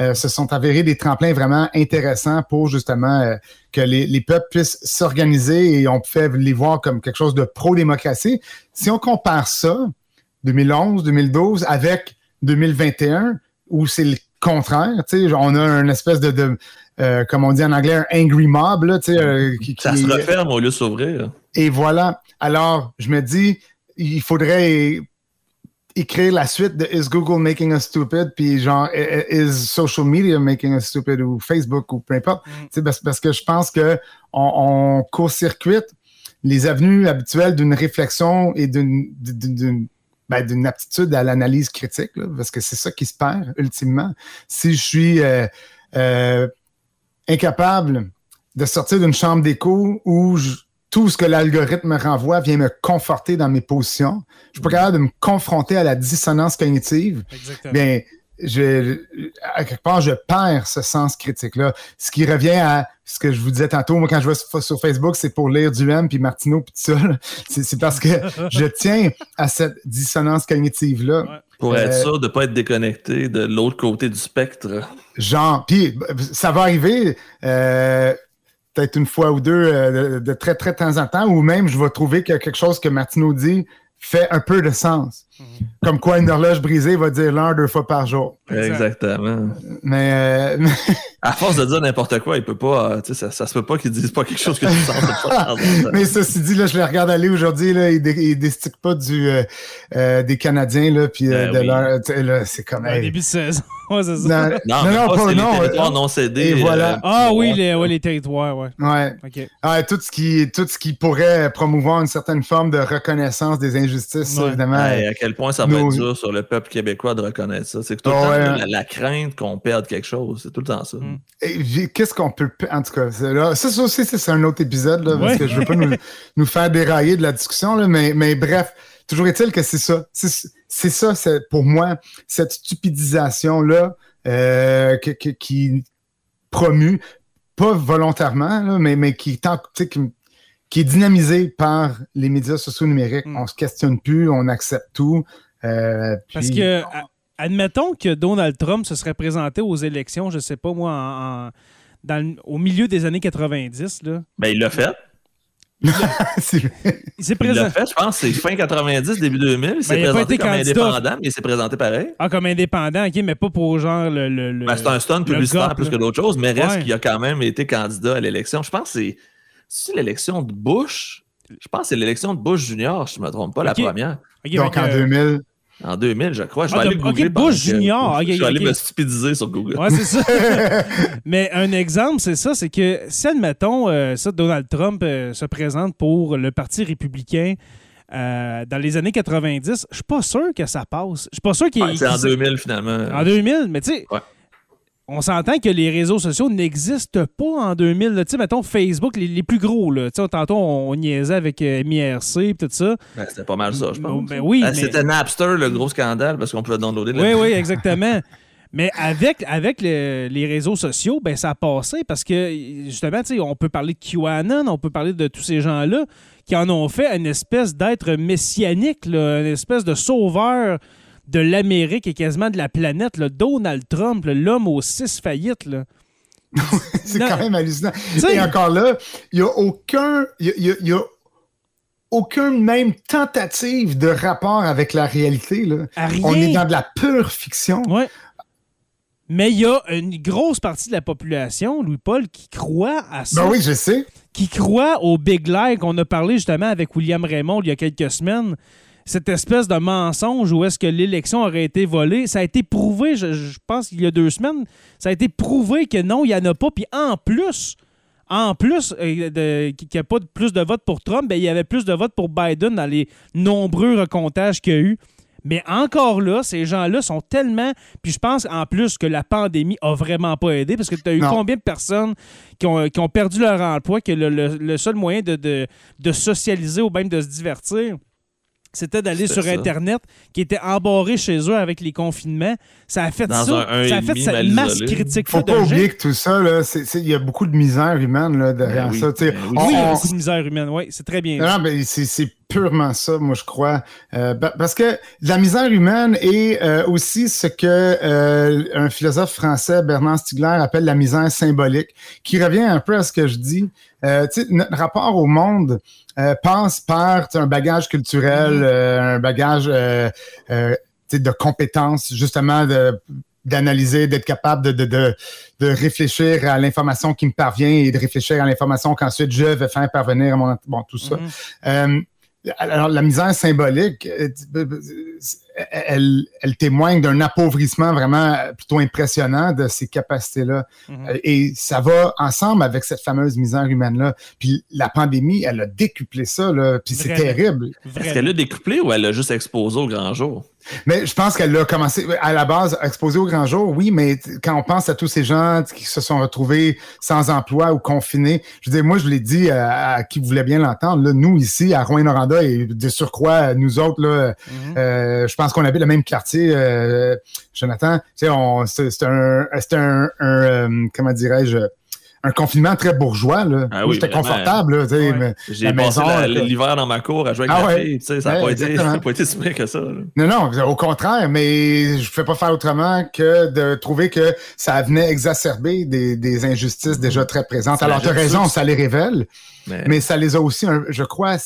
euh, se sont avérés des tremplins vraiment intéressants pour justement euh, que les, peuples puissent s'organiser et on peut les voir comme quelque chose de pro-démocratie. Si on compare ça, 2011, 2012, avec 2021, où c'est le contraire, on a une espèce de, comme on dit en anglais, un angry mob. Là, qui, ça se referme au lieu de s'ouvrir. Et voilà. Alors, je me dis, il faudrait écrire la suite de Is Google making us stupid? Puis genre, Is social media making us stupid? Ou Facebook ou peu importe. Mm. Parce, parce, que je pense qu'on on court-circuite les avenues habituelles d'une réflexion et d'une ben, d'une aptitude à l'analyse critique, parce que c'est ça qui se perd ultimement. Si je suis euh, euh, incapable de sortir d'une chambre d'écho où je, tout ce que l'algorithme me renvoie vient me conforter dans mes positions. Je suis pas capable de me confronter à la dissonance cognitive. Exactement. Bien, je, à quelque part, je perds ce sens critique-là. Ce qui revient à ce que je vous disais tantôt, moi, quand je vais sur, Facebook, c'est pour lire du M, puis Martineau, puis tout ça. C'est parce que je tiens à cette dissonance cognitive-là. Pour être euh, sûr de ne pas être déconnecté de l'autre côté du spectre. Genre, puis ça va arriver. Euh, peut-être une fois ou deux euh, de, très, très temps en temps, ou même je vais trouver que quelque chose que Martineau dit fait un peu de sens. Comme quoi, une horloge brisée va dire l'heure deux fois par jour. Exactement. Mais, euh, À force de dire n'importe quoi, il peut pas. euh, tu sais, ça, ça se peut pas qu'ils disent pas quelque chose que tu sens pas. mais ceci dit, là, je les regarde aller aujourd'hui, là, ils, dé- ils déstiquent pas du, euh, euh, des Canadiens, là, puis euh, Ben de oui. leur. tu sais, là, C'est comme. Hey. début de saison. Ouais, c'est ça. Non, Non, non, mais non, pas, pas- c'est non, les territoires non cédés. et voilà. euh, Ah oui, les, ouais, les territoires, ouais. Ouais. OK. Ah, tout, ce qui, tout ce qui pourrait promouvoir une certaine forme de reconnaissance des injustices, Ouais. évidemment. Quel point ça va Nos- être dur sur le peuple québécois de reconnaître ça. C'est que tout le Ah temps, ouais. la, la crainte qu'on perde quelque chose, c'est tout le temps ça. Mm. Qu'est-ce qu'on peut. En tout cas, c'est là, ça, ça aussi, c'est c'est un autre épisode, là, parce Ouais. que je veux pas nous, nous faire dérailler de la discussion, là, mais, mais bref, toujours est-il que c'est ça. C'est ça, c'est pour moi, cette stupidisation-là euh, que- qui promue, pas volontairement, là, mais, mais qui, est en- tu sais, qui, qui est dynamisée par les médias sociaux numériques. Mm. On se questionne plus, on accepte tout. euh, Parce que, admettons que Donald Trump se serait présenté aux élections, je sais pas moi, en- en- dans au milieu des années 90, là. Ben, il l'a fait. Il s'est Il l'a présenté. fait, je pense, c'est fin 90, début 2000. Il s'est Ben, il présenté comme candidat. indépendant, mais il s'est présenté pareil. Ah, comme indépendant, OK, mais pas pour genre le. le, le- Ben, c'est un stunt publicitaire plus là. que d'autres choses, mais reste Ouais. qu'il a quand même été candidat à l'élection. Je pense que c'est. C'est l'élection de Bush. Je pense que c'est l'élection de Bush Junior, si je ne me trompe pas, la première. Donc en que- 2000. En 2000, je crois. Je vais Ah, aller googler. Bush que- Junior. Je vais aller me stupidiser sur Google. Ouais, c'est ça. Mais un exemple, c'est ça, c'est que si, admettons, euh, ça, Donald Trump euh, se présente pour le Parti républicain euh, dans les années 90, je suis pas sûr que ça passe. Je suis pas sûr qu'il Ouais, c'est en qu'il- 2000, finalement. En 2000, mais tu sais, Ouais. On s'entend que les réseaux sociaux n'existent pas en 2000. là. Tu sais, mettons Facebook, les, les plus gros. Là. Tantôt, on, on niaisait avec euh, MIRC et tout ça. Ben, c'était pas mal ça, je pense. Ben oui, Ben, mais- C'était Napster, le gros scandale, parce qu'on pouvait downloader Oui, oui, exactement. Mais avec, avec le- les réseaux sociaux, ben, ça a passé parce que, justement, on peut parler de QAnon, on peut parler de tous ces gens-là qui en ont fait une espèce d'être messianique, là, une espèce de sauveur de l'Amérique et quasiment de la planète. là. Donald Trump, l'homme aux six faillites. Là. C'est quand même hallucinant. Et encore là, il n'y a aucun. Y a, y a- il y a aucune même tentative de rapport avec la réalité. Là. On est dans de la pure fiction. Ouais. Mais il y a une grosse partie de la population, Louis-Paul, qui croit à ça. Ben oui, je sais. qui croit au Big Lie qu'on a parlé justement avec William Raymond il y a quelques semaines. Cette espèce de mensonge où est-ce que l'élection aurait été volée, ça a été prouvé, je, je pense qu'il y a deux semaines, ça a été prouvé que non, il n'y en a pas. Puis en plus, en plus euh, qu'il n'y a pas de- plus de votes pour Trump, ben, il y avait plus de votes pour Biden dans les nombreux recomptages qu'il y a eu. Mais encore là, ces gens-là sont tellement. Puis je pense en plus que la pandémie a vraiment pas aidé parce que tu as eu Non. combien de personnes qui ont, qui ont perdu leur emploi que le, le- le seul moyen de, de, de socialiser ou même de se divertir, c'était d'aller sur ça. Internet, qui étaient embarrés chez eux avec les confinements. Ça a fait Dans ça. un un ça a et fait cette masse isolé. critique Faut de pas gens. oublier que tout ça, il y a beaucoup de misère humaine là, derrière Ben oui, ça. ben oui. On- Oui, il y a beaucoup de misère humaine. Oui, c'est très bien. Non, non, mais c'est purement ça, moi, je crois. Euh, pa- parce que la misère humaine est euh, aussi ce que euh, un philosophe français, Bernard Stiegler, appelle la misère symbolique, qui revient un peu à ce que je dis. Notre rapport au monde passe par un bagage culturel, euh, un bagage de compétences, justement, de d'analyser, d'être capable de, de, de, de réfléchir à l'information qui me parvient et de réfléchir à l'information qu'ensuite je vais faire parvenir à mon... Bon, tout ça. Mhm. Euh, alors, la misère symbolique, euh, elle, elle témoigne d'un appauvrissement vraiment plutôt impressionnant de ces capacités-là. Mhm. Euh, Et ça va ensemble avec cette fameuse misère humaine-là. Puis la pandémie, elle a décuplé ça, là. Puis c'est terrible. Est-ce qu'elle a découplé ou elle a juste exposé au grand jour? Mais je pense qu'elle a commencé à la base exposée au grand jour, oui, mais quand on pense à tous ces gens qui se sont retrouvés sans emploi ou confinés, je veux dire, moi, je l'ai dit à, à qui voulait bien l'entendre, là, nous ici, à Rouen-Noranda, et de surcroît, nous autres, là, Mhm. euh, je pense qu'on habite le même quartier, euh, Jonathan. Tu sais, on, c'est, c'est un, c'est un, un, euh, comment dirais-je, un confinement très bourgeois. Là. Ah oui, J'étais confortable. Là, Ouais. mais J'ai passé l'hiver dans ma cour à jouer avec Ah ma ouais. fille. tu sais, Ça n'a Ouais, pas, été- exactement. ça a pas été si que ça. là. Non, non, au contraire, mais je ne fais pas faire autrement que de trouver que ça venait exacerber des, des injustices déjà très présentes. Alors, tu as raison, ça? les révèle, Mais, mais ça les a aussi, un- je crois,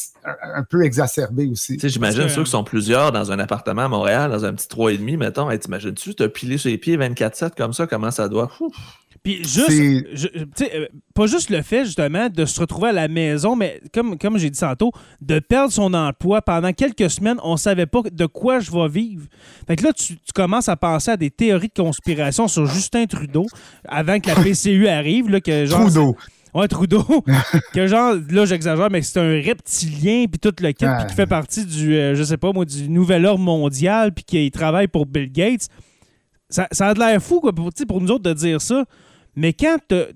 un, peu exacerbés aussi. tu sais, j'imagine ceux qui sont plusieurs dans un appartement à Montréal, dans un petit 3,5, mettons. Hey, T'imagines-tu, t'as pilé sur les pieds 24-7 comme ça, comment ça doit? Ouf. Puis juste, je- euh, pas juste le fait justement de se retrouver à la maison, mais comme, comme j'ai dit tantôt, de perdre son emploi pendant quelques semaines, on savait pas de quoi je vais vivre. Fait que là, tu, tu commences à penser à des théories de conspiration sur Justin Trudeau avant que la PCU arrive, là, que genre. Trudeau. Ouais, Trudeau. que genre, là, j'exagère, mais c'est un reptilien, puis tout le kit, Ah. puis qui fait partie du, euh, je sais pas moi, du nouvel ordre mondial, puis qui travaille pour Bill Gates. Ça, ça a de l'air fou, quoi, pour nous autres de dire ça. Mais quand te-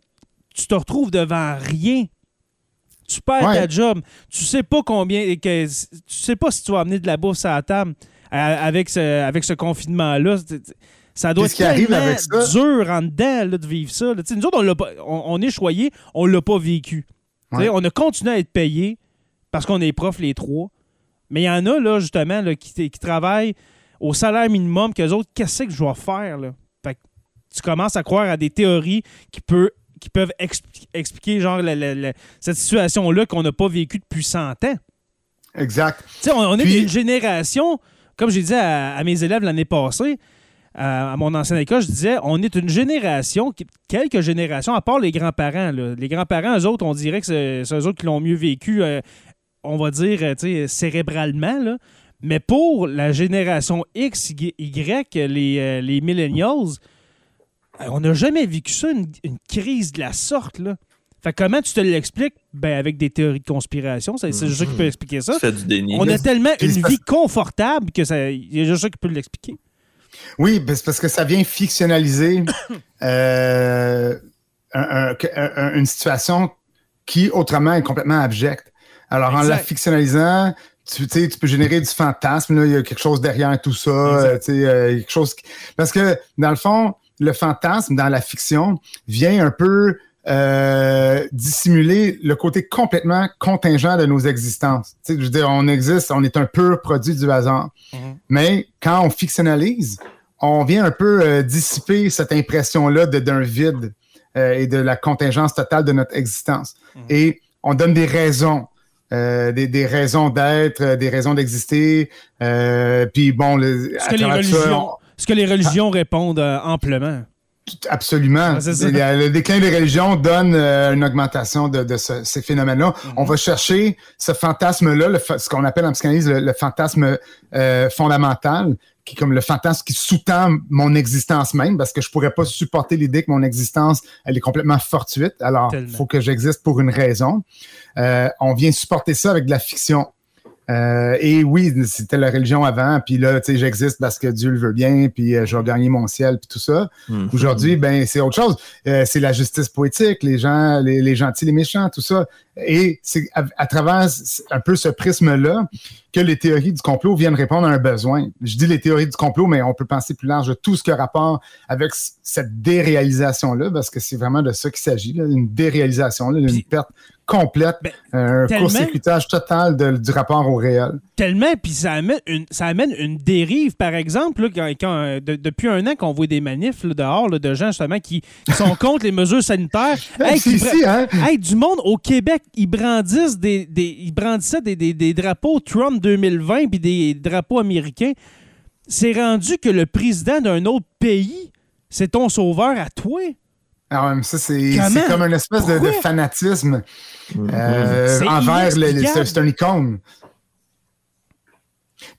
tu te retrouves devant rien, tu perds Ouais. ta job, tu sais pas combien, que, tu sais pas si tu vas amener de la bouffe à la table avec ce, avec ce confinement-là. Ça doit être ce qui arrive tellement avec ça- dur en dedans là, de vivre ça. là. Nous autres, on, pas, on, on est choyés, on l'a pas vécu. Ouais. On a continué à être payés parce qu'on est profs les trois. Mais il y en a, là, justement, là, qui, qui travaillent au salaire minimum qu'eux autres, qu'est-ce que je dois faire? Là? Tu commences à croire à des théories qui, peut, qui peuvent expli- expliquer genre la- la- la- cette situation-là qu'on n'a pas vécue depuis 100 ans. Exact. On, on est Puis- une génération, comme j'ai dit à, à mes élèves l'année passée, à, à mon ancienne école, je disais, on est une génération, quelques générations, à part les grands-parents. Les grands-parents, eux autres, on dirait que c'est eux autres qui l'ont mieux vécu, euh, on va dire, euh, cérébralement. là. Mais pour la génération X, Y, Y, les, euh, les millennials, euh, on n'a jamais vécu ça, une, une crise de la sorte. Là. Fait que comment tu te l'expliques? Ben, avec des théories de conspiration. C'est juste ça qui peut expliquer ça. Du déni. On a tellement une vie confortable que ça, il y a juste ça qui peut l'expliquer. Oui, ben, c'est parce que ça vient fictionnaliser euh, un- un- un- une situation qui autrement est complètement abjecte. Alors, en la fictionnalisant, tu, tu sais, tu peux générer du fantasme. là, Il y a quelque chose derrière tout ça. euh, euh, quelque chose qui- Parce que, dans le fond, le fantasme dans la fiction vient un peu euh, dissimuler le côté complètement contingent de nos existences. Je veux dire, on existe, on est un pur produit du hasard. Mhm. Mais quand on fictionnalise, on vient un peu euh, dissiper cette impression-là de- d'un vide euh, et de la contingence totale de notre existence. Mhm. Et on donne des raisons. des, des raisons d'être, des raisons d'exister. puis bon, le, à travers ça, religions, on- ce que les religions répondent euh, amplement. Absolument. Le, déclin des religions donne euh, une augmentation de, de ce- ces phénomènes-là. Mhm. On va chercher ce fantasme-là, fa- ce qu'on appelle en psychanalyse le, le fantasme euh, fondamental, qui est comme le fantasme qui sous-tend mon existence même, parce que je pourrais pas supporter l'idée que mon existence, elle est complètement fortuite. Alors, il faut que j'existe pour une raison. Euh, on vient supporter ça avec de la fiction. Euh, et oui, c'était la religion avant, puis là, tu sais, j'existe parce que Dieu le veut bien, puis euh, je vais gagner mon ciel, puis tout ça. Mhm. Aujourd'hui, ben c'est autre chose. Euh, c'est la justice poétique, les gens, les, les gentils, les méchants, tout ça. Et c'est à, à travers un peu ce prisme-là que les théories du complot viennent répondre à un besoin. Je dis les théories du complot, mais on peut penser plus large de tout ce qui a rapport avec cette déréalisation-là, parce que c'est vraiment de ça qu'il s'agit, une déréalisation, là, une perte complète, Ben, un court-circuitage total de- du rapport au réel. Tellement, puis ça amène une, ça amène une dérive, par exemple, là, quand, quand, euh, de- depuis un an qu'on voit des manifs là, dehors là, de gens justement qui, qui sont contre les mesures sanitaires. Hey, qui hein? Hey, du monde au Québec, ils brandissent des, des- ils brandissaient des, des- des drapeaux Trump 2020 puis des drapeaux américains. C'est rendu que le président d'un autre pays, c'est ton sauveur à toi. Ah ouais, mais ça, c'est comme une espèce de, fanatisme Mhm. euh, envers le- le- inexplicable. c'est un icône.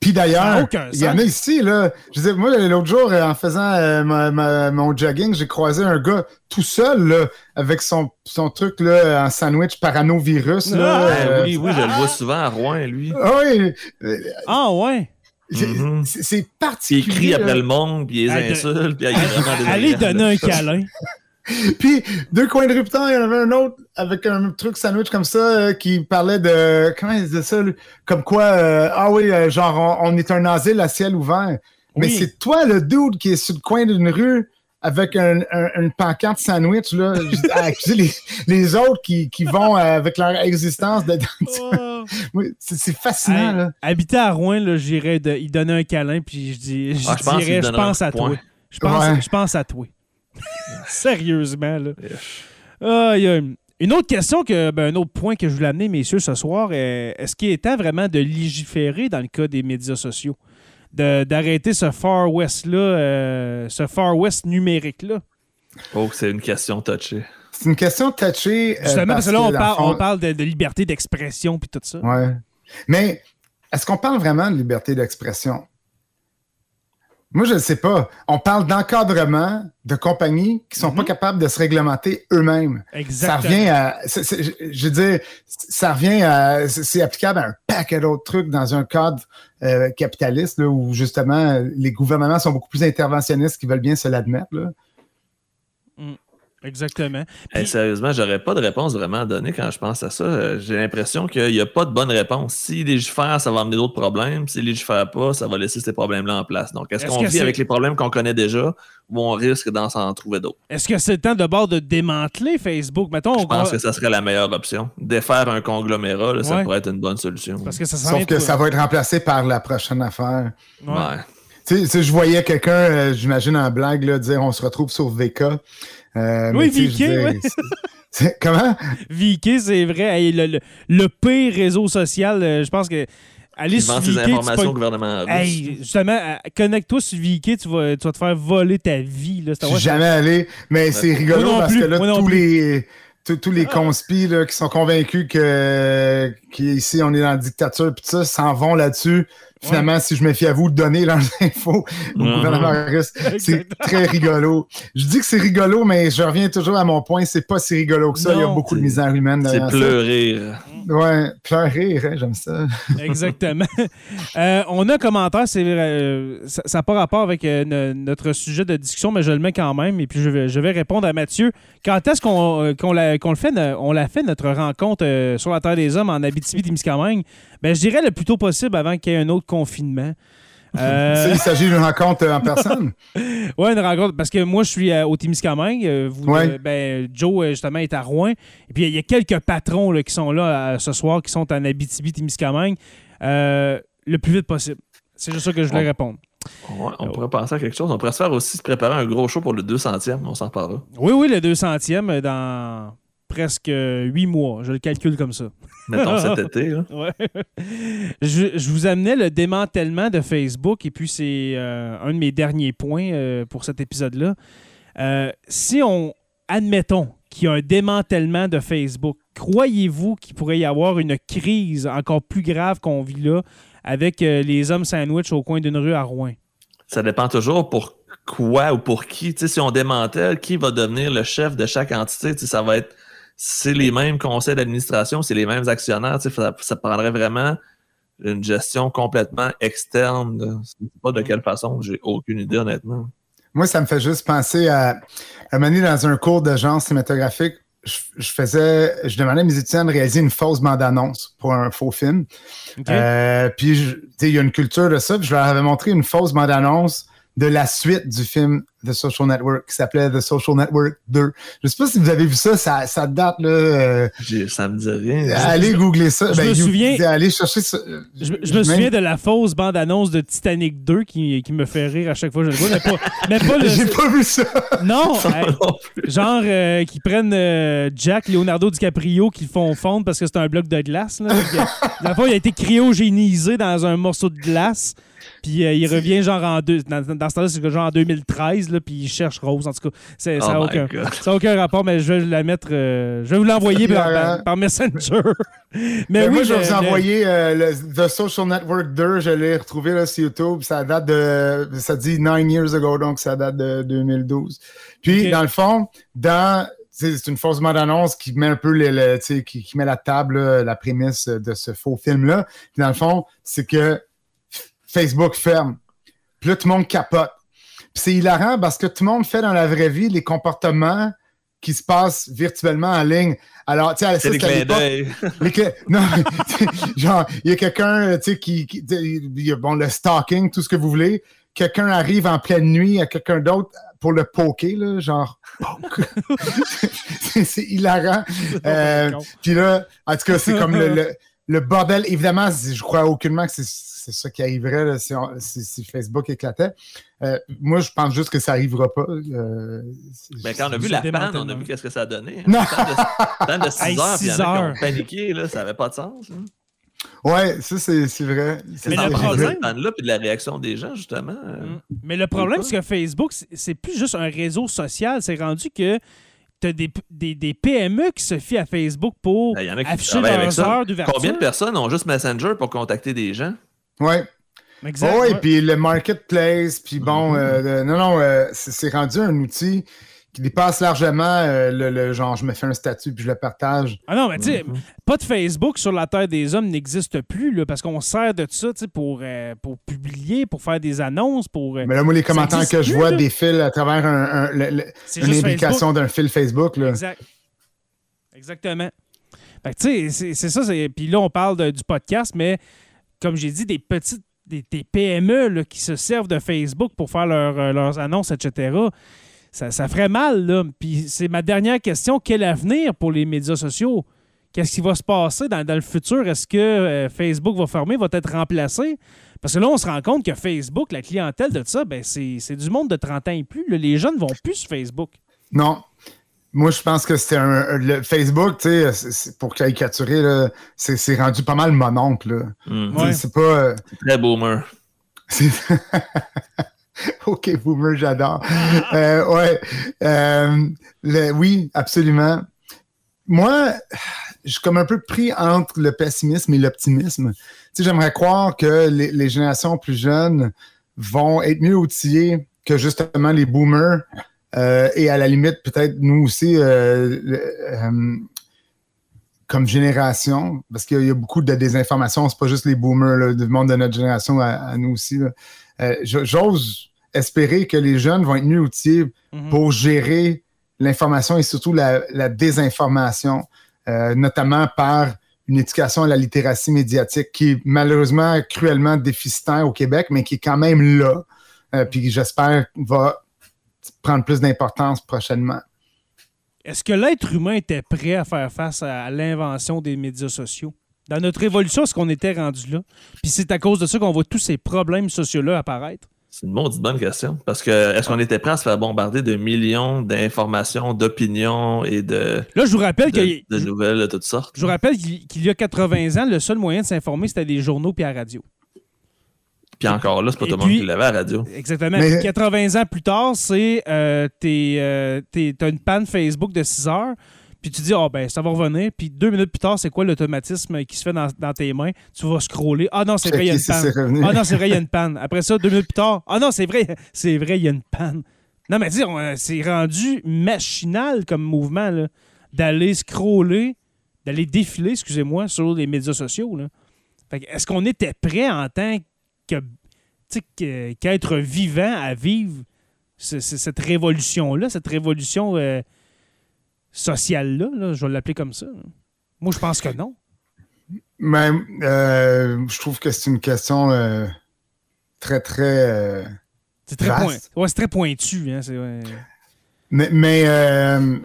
Puis d'ailleurs, il y en a ici, là. Je dire, moi, l'autre jour, euh, en faisant euh, ma- ma- mon jogging, j'ai croisé un gars tout seul, là, avec son, son truc, là, en sandwich paranovirus, là. Ah, euh, oui, oui, je le vois souvent à Rouen, lui. ah oui, Ah ouais. c'est- Mhm. c'est particulier. il crie là. après le monde, puis il Ah, les insulte, puis il est vraiment désagréable. Allez donner un câlin. Puis, deux coins de rue plus tard, il y en avait un autre avec un truc sandwich comme ça euh, qui parlait de. Comment il disait ça? lui? Comme quoi, euh, ah oui, euh, genre, on, on est un asile à ciel ouvert. Mais Oui. c'est toi, le dude, qui est sur le coin d'une rue avec un, un- une pancarte sandwich, là, à accuser les, les autres qui, qui vont euh, avec leur existence dedans. Oh. Oui, C'est c'est fascinant, Hey, là. habiter à Rouen, là, j'irais de, il donnait un câlin, puis je, dis, je Ah, je pense qu'il dirais, je pense à toi. Je pense, Ouais. je pense à toi. Sérieusement, là. Une autre question, que, ben, un autre point que je voulais amener, messieurs, ce soir, est-ce qu'il est temps vraiment de légiférer dans le cas des médias sociaux? De- D'arrêter ce Far West-là, euh, ce Far West numérique-là? Oh, c'est une question touchée. C'est une question touchée. euh, Justement, parce que là, on, dans le parle, fond- on parle de, de liberté d'expression puis tout ça. Ouais. Mais est-ce qu'on parle vraiment de liberté d'expression? Moi, je ne sais pas. On parle d'encadrement de compagnies qui sont Mhm. pas capables de se réglementer eux-mêmes. Ça Exactement. revient à. je- je veux dire, ça revient à. C'est applicable à un paquet d'autres trucs dans un cadre euh, capitaliste là, où justement les gouvernements sont beaucoup plus interventionnistes qu'ils veulent bien se l'admettre. Exactement. Hey, Puis- sérieusement, j'aurais pas de réponse vraiment à donner quand je pense à ça. Euh, J'ai l'impression qu'il n'y a pas de bonne réponse. Si légifère, ça va amener d'autres problèmes. Si légifère pas, ça va laisser ces problèmes-là en place. Donc, est-ce Est-ce qu'on vit c'est- avec les problèmes qu'on connaît déjà ou on risque d'en s'en trouver d'autres? Est-ce que c'est le temps de bord de démanteler Facebook? Mettons, Je pense que ça serait la meilleure option. Défaire un conglomérat, là, ça Ouais. pourrait être une bonne solution. Parce que ça Sauf que tout- ça va être remplacé par la prochaine affaire. Ouais. Ouais. Tu sais, tu sais, je voyais quelqu'un, euh, j'imagine en blague, là, dire on se retrouve sur VK. Euh, Oui, c'est- c'est- Comment? VK, c'est vrai. Hey, le, le- le pire réseau social, euh, je pense que. Aller Il sur ses VK, tu informations au gouvernement. Hey, justement, euh, connecte-toi sur VK, tu vas, tu vas te faire voler ta vie. Là. Je suis jamais allé, mais c'est rigolo parce plus, que là, tous les, tous, tous les conspis là, qui sont convaincus que qu'ici on est dans la dictature puis ça s'en vont là-dessus. Finalement, si je me fie à vous, donner leurs infos au Mhm. gouvernement russe. C'est très rigolo. Je dis que c'est rigolo, mais je reviens toujours à mon point, c'est pas si rigolo que ça. Il y a beaucoup de misère humaine C'est derrière ça. pleurer. Ouais, pleurer, hein, j'aime ça. Exactement. Euh, on a un commentaire, c'est, euh, ça n'a pas rapport avec euh, no- notre sujet de discussion, mais je le mets quand même. Et puis je vais, je vais répondre à Mathieu. Quand est-ce qu'on, euh, qu'on, l'a, qu'on le fait, on l'a fait, notre rencontre euh, sur la Terre des Hommes en Abitibi-Témiscamingue? Ben, je dirais le plus tôt possible avant qu'il y ait un autre confinement. Euh, il s'agit d'une rencontre en personne. Ouais, une rencontre. Parce que moi, je suis euh, au Témiscamingue. euh, vous, Ouais. euh, ben, Joe, justement, est à Rouen. Et puis, il y a quelques patrons là, qui sont là ce soir, qui sont en Abitibi-Témiscamingue. Euh, le plus vite possible. C'est juste ça que je voulais répondre. Ouais, on pourrait penser à quelque chose. On pourrait se faire aussi se préparer un gros show pour le 200e. On s'en reparlera. Oui, oui, le 200e euh, dans presque euh, huit mois. Je le calcule comme ça. Mettons cet été. là. Ouais. je, je vous amenais le démantèlement de Facebook et puis c'est euh, un de mes derniers points euh, pour cet épisode-là. Euh, si on, admettons qu'il y a un démantèlement de Facebook, croyez-vous qu'il pourrait y avoir une crise encore plus grave qu'on vit là avec les hommes sandwich au coin d'une rue à Rouen? Ça dépend toujours pour quoi ou pour qui. Si on démantèle, qui va devenir le chef de chaque entité? Ça va être. C'est les mêmes conseils d'administration, c'est les mêmes actionnaires. Ça, ça prendrait vraiment une gestion complètement externe. Je sais pas de quelle façon, j'ai aucune idée, honnêtement. Moi, ça me fait juste penser à, à un moment donné, dans un cours de genre cinématographique. Je, je faisais, je demandais à mes étudiants de réaliser une fausse bande-annonce pour un faux film. Euh, puis, je- tu sais, il y a une culture de ça. Puis je leur avais montré une fausse bande-annonce de la suite du film The Social Network qui s'appelait The Social Network 2. Je sais pas si vous avez vu ça, ça, ça date là. euh, Ça me dit rien. allez googler ça. je me you- souviens- Allez chercher ça. Je, je me Même- souviens de la fausse bande-annonce de Titanic 2 qui, qui me fait rire à chaque fois que je le vois, mais pas, mais pas le... J'ai pas vu ça. Non! Genre euh, qui prennent euh, Jack Leonardo DiCaprio, qui le font fondre parce que c'est un bloc de glace. Là. Fond, il a été cryogénisé dans un morceau de glace. Puis euh, il revient genre en deux. Dans, dans ce temps-là, c'est genre en 2013, là, puis il cherche Rose. En tout cas, c'est- ça n'a Oh aucun, ça a aucun rapport, mais je vais la mettre. euh, je vais vous l'envoyer par, par- par Messenger. mais Ben, oui, moi, je vais vous envoyer euh, le The Social Network 2. Je l'ai retrouvé là, sur YouTube. Ça date de. Ça dit nine years ago, donc ça date de 2012. Puis, dans le fond, dans. C'est une fausse bande-annonce qui met un peu le, le- tu sais, qui, qui met la table, là, la prémisse de ce faux film-là. Puis dans le fond, c'est que Facebook ferme. Puis là, tout le monde capote. Puis c'est hilarant parce que tout le monde fait dans la vraie vie les comportements qui se passent virtuellement en ligne. Alors, tu sais, C'est l'époque- non, mais, tu sais, genre, il y a quelqu'un, tu sais, qui, y a, bon, le stalking, tout ce que vous voulez. Quelqu'un arrive en pleine nuit à quelqu'un d'autre pour le poker, là, genre poke. c'est c'est hilarant. Euh, Puis là, en tout cas, c'est comme le, le- le bordel. Évidemment, je crois aucunement que c'est c'est ça qui arriverait là, si, on- si- si Facebook éclatait. Euh, moi, je pense juste que ça arrivera pas. Euh, Ben, quand on a vu la panne, on a vu qu'est-ce que ça a donné. hein. Non. Tant de 6 Hey, heures, puis il y en a qui heures. ont paniqué, là, ça n'avait pas de sens. hein. Ouais, ça, c'est c'est vrai. C'est Mais le problème- panne-là, puis de la réaction des gens, justement. euh, Mm. Mais le problème, c'est que Facebook, c'est- c'est plus juste un réseau social. C'est rendu que tu as des, des, des PME qui se fient à Facebook pour Ben, y en a qui afficher leurs heures d'ouverture. Combien de personnes ont juste Messenger pour contacter des gens? Ouais. Exact. Oh, et puis le marketplace, puis bon, Mhm. euh, le- non, non, euh, c'est rendu un outil qui dépasse largement euh, le, le genre, je me fais un statut puis je le partage. Ah non, mais tu sais, Mhm. pas de Facebook sur la Terre des Hommes n'existe plus là, parce qu'on sert de ça tu sais, pour, euh, pour publier, pour faire des annonces, pour. euh, Mais là, moi, les commentaires que je vois là. défilent à travers un, un- le- le- c'est une juste implication d'un fil Facebook. Là. Exact. Exactement. Fait que, tu sais, c'est- c'est ça. c'est- Puis là, on parle de- du podcast, mais comme j'ai dit, des petites des, PME là, qui se servent de Facebook pour faire euh, leurs annonces, etc. Ça, ferait mal, là. Puis c'est ma dernière question. Quel avenir pour les médias sociaux? Qu'est-ce qui va se passer dans, dans le futur? Est-ce que euh, Facebook va fermer, va être remplacé? Parce que là, on se rend compte que Facebook, la clientèle de ça, ben, c'est du monde de 30 ans et plus. Les jeunes vont plus sur Facebook. Non. Moi, je pense que c'est un, le Facebook, tu sais, pour caricaturer, c'est c'est rendu pas mal mon oncle. Ouais. C'est pas. euh, Très boomer. c'est- ok, boomer, j'adore. Euh, ouais. Euh, le- oui, absolument. Moi, je suis comme un peu pris entre le pessimisme et l'optimisme. Tu sais, j'aimerais croire que les, les générations plus jeunes vont être mieux outillées que justement les boomers. Euh, et à la limite, peut-être nous aussi, euh, le- euh, comme génération, parce qu'il y a beaucoup de désinformation, c'est pas juste les boomers, là, du monde de notre génération à, à nous aussi. J'ose espérer que les jeunes vont être mieux outillés Mhm. pour gérer l'information et surtout la, la désinformation, notamment par une éducation à la littératie médiatique qui est malheureusement cruellement déficitaire au Québec, mais qui est quand même là. Puis j'espère va prendre plus d'importance prochainement. Est-ce que l'être humain était prêt à faire face à, l'invention des médias sociaux? Dans notre évolution, est-ce qu'on était rendu là? Puis c'est à cause de ça qu'on voit tous ces problèmes sociaux-là apparaître? C'est une maudite bonne question. Parce que est-ce qu'on était prêt à se faire bombarder de millions d'informations, d'opinions et de, Là, je vous rappelle de, que de nouvelles de toutes sortes? je vous rappelle qu'il y a 80 ans, le seul moyen de s'informer, c'était les journaux puis la radio. Puis encore là, c'est pas tout le monde qui l'avait à la radio. Exactement. Mais- Puis 80 ans plus tard, c'est euh, t'es, euh, t'es- t'as une panne Facebook de 6 heures, puis tu dis, ah ben, ça va revenir. Puis deux minutes plus tard, c'est quoi l'automatisme qui se fait dans, dans tes mains? Tu vas scroller. Ah non, c'est vrai, il y a une panne. Ah non, c'est vrai, il y a une panne. Après ça, deux minutes plus tard, ah non, c'est vrai, c'est vrai, il y a une panne. Non, mais dire, on- c'est rendu machinal comme mouvement, là, d'aller scroller, d'aller défiler, excusez-moi, sur les médias sociaux. Là. Fait que est-ce qu'on était prêt en tant que, qu'être vivant à vivre ce- ce- cette révolution-là, cette révolution euh, sociale-là, là, je vais l'appeler comme ça. Moi, je pense que non. Mais euh, je trouve que c'est une question euh, très, très. euh, C'est très, point... ouais, c'est très pointu. Hein. Mais, mais euh,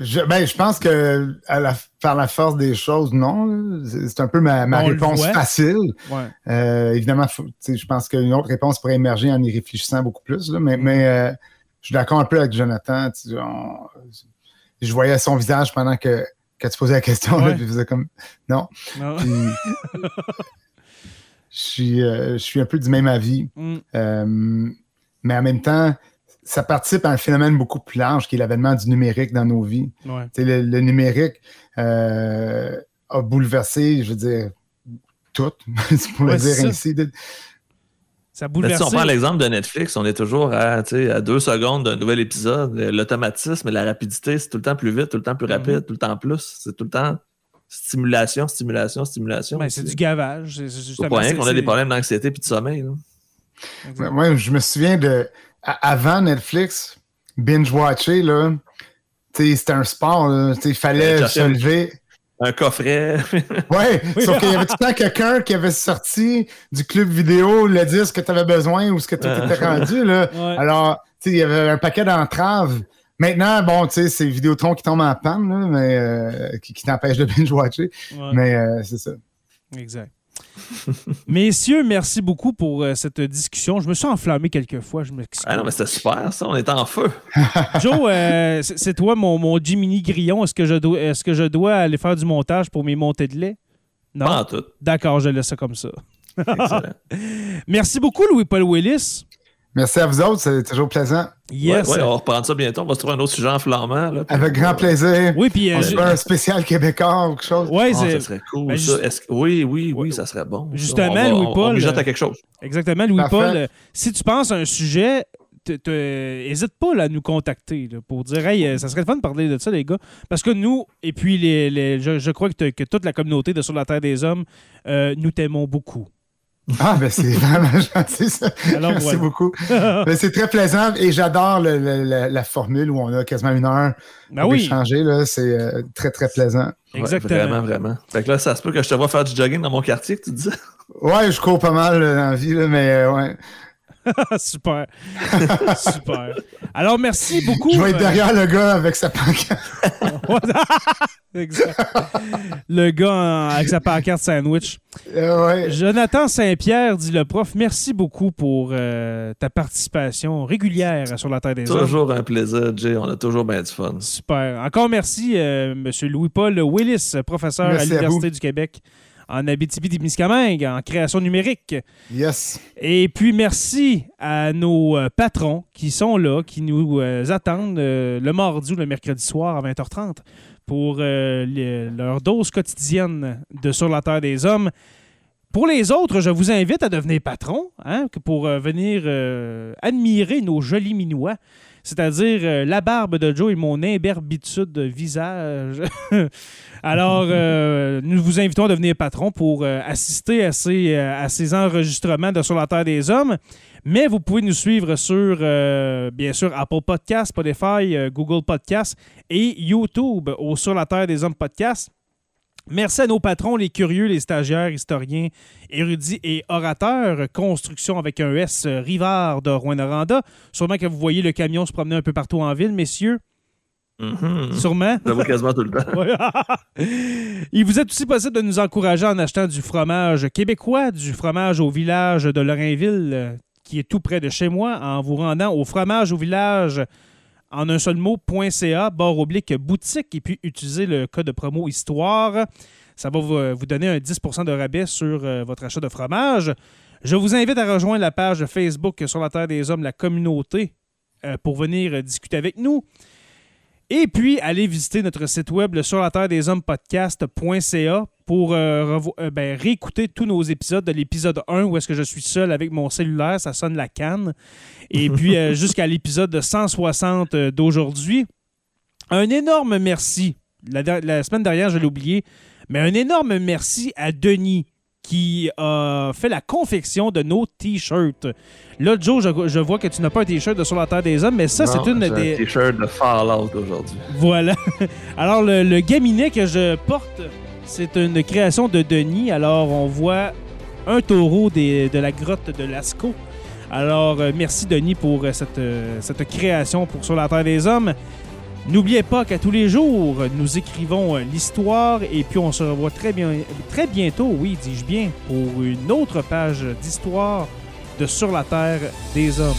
je, ben, je pense que à la, par la force des choses, non. là. C'est un peu ma, réponse facile. Ouais. Euh, évidemment, faut- je pense qu'une autre réponse pourrait émerger en y réfléchissant beaucoup plus. là. mais mais euh, je suis d'accord un peu avec Jonathan. on- je voyais son visage pendant que, que tu posais la question. là, Ouais. puis il faisait comme non. Non. Puis, je, suis, je suis un peu du même avis. Mm. Mais en même temps, ça participe à un phénomène beaucoup plus large qui est l'avènement du numérique dans nos vies. Ouais. Tu sais, Le, le numérique euh, a bouleversé, je veux dire, tout, pour Ouais, le c'est dire ça. ainsi. De- Ça a Mais Ben, si on prend l'exemple de Netflix, on est toujours à, tu sais, à deux secondes d'un nouvel épisode. L'automatisme et la rapidité, c'est tout le temps plus vite, tout le temps plus rapide, Mhm. tout le temps plus. C'est tout le temps stimulation, stimulation, stimulation. Ben, c'est du gavage. C'est pas rien qu'on a des problèmes d'anxiété et de sommeil. Moi, je me souviens de. Avant Netflix, binge-watcher, là, c'était un sport. Il fallait Ouais, se lever. Un coffret. Ouais, Oui. sauf qu'il y avait tout le temps quelqu'un qui avait sorti du club vidéo le disque que tu avais besoin ou ce que tu étais rendu. Là. Ouais. Alors, il y avait un paquet d'entraves. Maintenant, bon, tu sais, c'est Vidéotron qui tombe en panne, là, mais euh, qui, qui t'empêche de binge-watcher. Ouais, Mais euh, c'est ça. Exact. Messieurs, merci beaucoup pour euh, cette discussion. Je me suis enflammé quelques fois. Je m'excuse. Ah non, mais c'était super, ça. On était en feu. Joe, euh, c'est c'est toi mon, mon Jiminy Grillon. Est-ce que, je dois, est-ce que je dois aller faire du montage pour mes montées de lait? Non? Pas en tout. D'accord, je laisse ça comme ça. Excellent. Merci beaucoup, Louis-Paul Willis. Merci à vous autres, c'est toujours plaisant. Yes. Ouais, ouais, on va reprendre ça bientôt. On va se trouver un autre sujet enflammant. Là, puis- Avec grand plaisir. Oui, puis... euh, On je- se fait un spécial québécois ou quelque chose. ouais, c'est- ça serait cool. Ben, ça. juste- Est-ce que- Oui, oui, oui, Ouais. ça serait bon. Justement, va- on- Louis-Paul, On mijote euh, à quelque chose. exactement, Louis-Paul. Euh, si tu penses à un sujet, n'hésite pas là, à nous contacter là, pour dire Hey, ça serait le fun de parler de ça, les gars. Parce que nous, et puis les, les- je, je crois que, toute la communauté de Sur la Terre des Hommes, euh, nous t'aimons beaucoup. Ah, ben c'est vraiment gentil, ça. Alors, Merci beaucoup. Ben, c'est très plaisant et j'adore le- le- la, la formule où on a quasiment une heure Ben pour oui, échanger. là. C'est euh, très, très plaisant. Ouais, exactement. vraiment, vraiment. Fait que là, ça se peut que je te vois faire du jogging dans mon quartier, que tu disais. Ouais, je cours pas mal euh, dans la vie, là, mais euh, ouais. Super. Super. Alors, merci beaucoup. Je vais être euh, derrière le gars avec sa pancarte. exact. Le gars en- avec sa pancarte sandwich. Euh, ouais. Jonathan Saint-Pierre, dit le prof, merci beaucoup pour euh, ta participation régulière sur la Terre des Hommes. Toujours un plaisir, Jay. On a toujours bien du fun. Super. Encore merci, euh, M. Louis-Paul Willis, professeur Merci à à l'Université du Québec en Abitibi-Témiscamingue, en création numérique. Yes. Et puis merci à nos euh, patrons qui sont là, qui nous euh, attendent euh, le mardi ou le mercredi soir à 20h30 pour les- leur dose quotidienne de Sur la Terre des Hommes. Pour les autres, je vous invite à devenir patron hein, pour venir admirer nos jolis minois, c'est-à-dire euh, la barbe de Joe et mon imberbitude de visage. Alors, euh, nous vous invitons à devenir patron pour euh, assister à ces, enregistrements de Sur la Terre des Hommes. Mais vous pouvez nous suivre sur, bien sûr, Apple Podcasts, Spotify, Google Podcasts et YouTube au Sur la Terre des Hommes podcast. Merci à nos patrons, les curieux, les stagiaires, historiens, érudits et orateurs. Construction avec un S, Rivard de Rouen-Noranda. Sûrement que vous voyez le camion se promener un peu partout en ville, messieurs. Mhm. Sûrement. Vois quasiment tout le temps. Il vous est aussi possible de nous encourager en achetant du fromage québécois, du fromage au village de Lorrainville, qui est tout près de chez moi, en vous rendant au fromage au village en un seul mot.ca, barre oblique boutique, et puis utiliser le code de promo histoire. Ça va vous, vous donner un 10% de rabais sur euh, votre achat de fromage. Je vous invite à rejoindre la page Facebook sur la Terre des Hommes, la communauté, euh, pour venir euh, discuter avec nous. Et puis, allez visiter notre site web, le sur la terre des hommes podcast.ca pour euh, euh, ben, réécouter tous nos épisodes de l'épisode 1 où est-ce que je suis seul avec mon cellulaire, ça sonne la canne. Et puis, euh, jusqu'à l'épisode 160 euh, d'aujourd'hui. Un énorme merci. La semaine dernière, je l'ai oublié, mais un énorme merci à Denis qui a fait la confection de nos t-shirts. Là, Joe, je, je vois que tu n'as pas un t-shirt de Sur la Terre des Hommes, mais ça, c'est une j'ai un des... t-shirt de Fallout aujourd'hui. Voilà. Alors, le, le gaminet que je porte, c'est une création de Denis. Alors, on voit un taureau des- de la grotte de Lascaux. Alors, euh, merci Denis pour euh, cette, euh, cette création pour Sur la Terre des Hommes. N'oubliez pas qu'à tous les jours, nous écrivons euh, l'histoire et puis on se revoit très, bien, très bientôt, oui, dis-je bien, pour une autre page d'histoire de Sur la Terre des Hommes.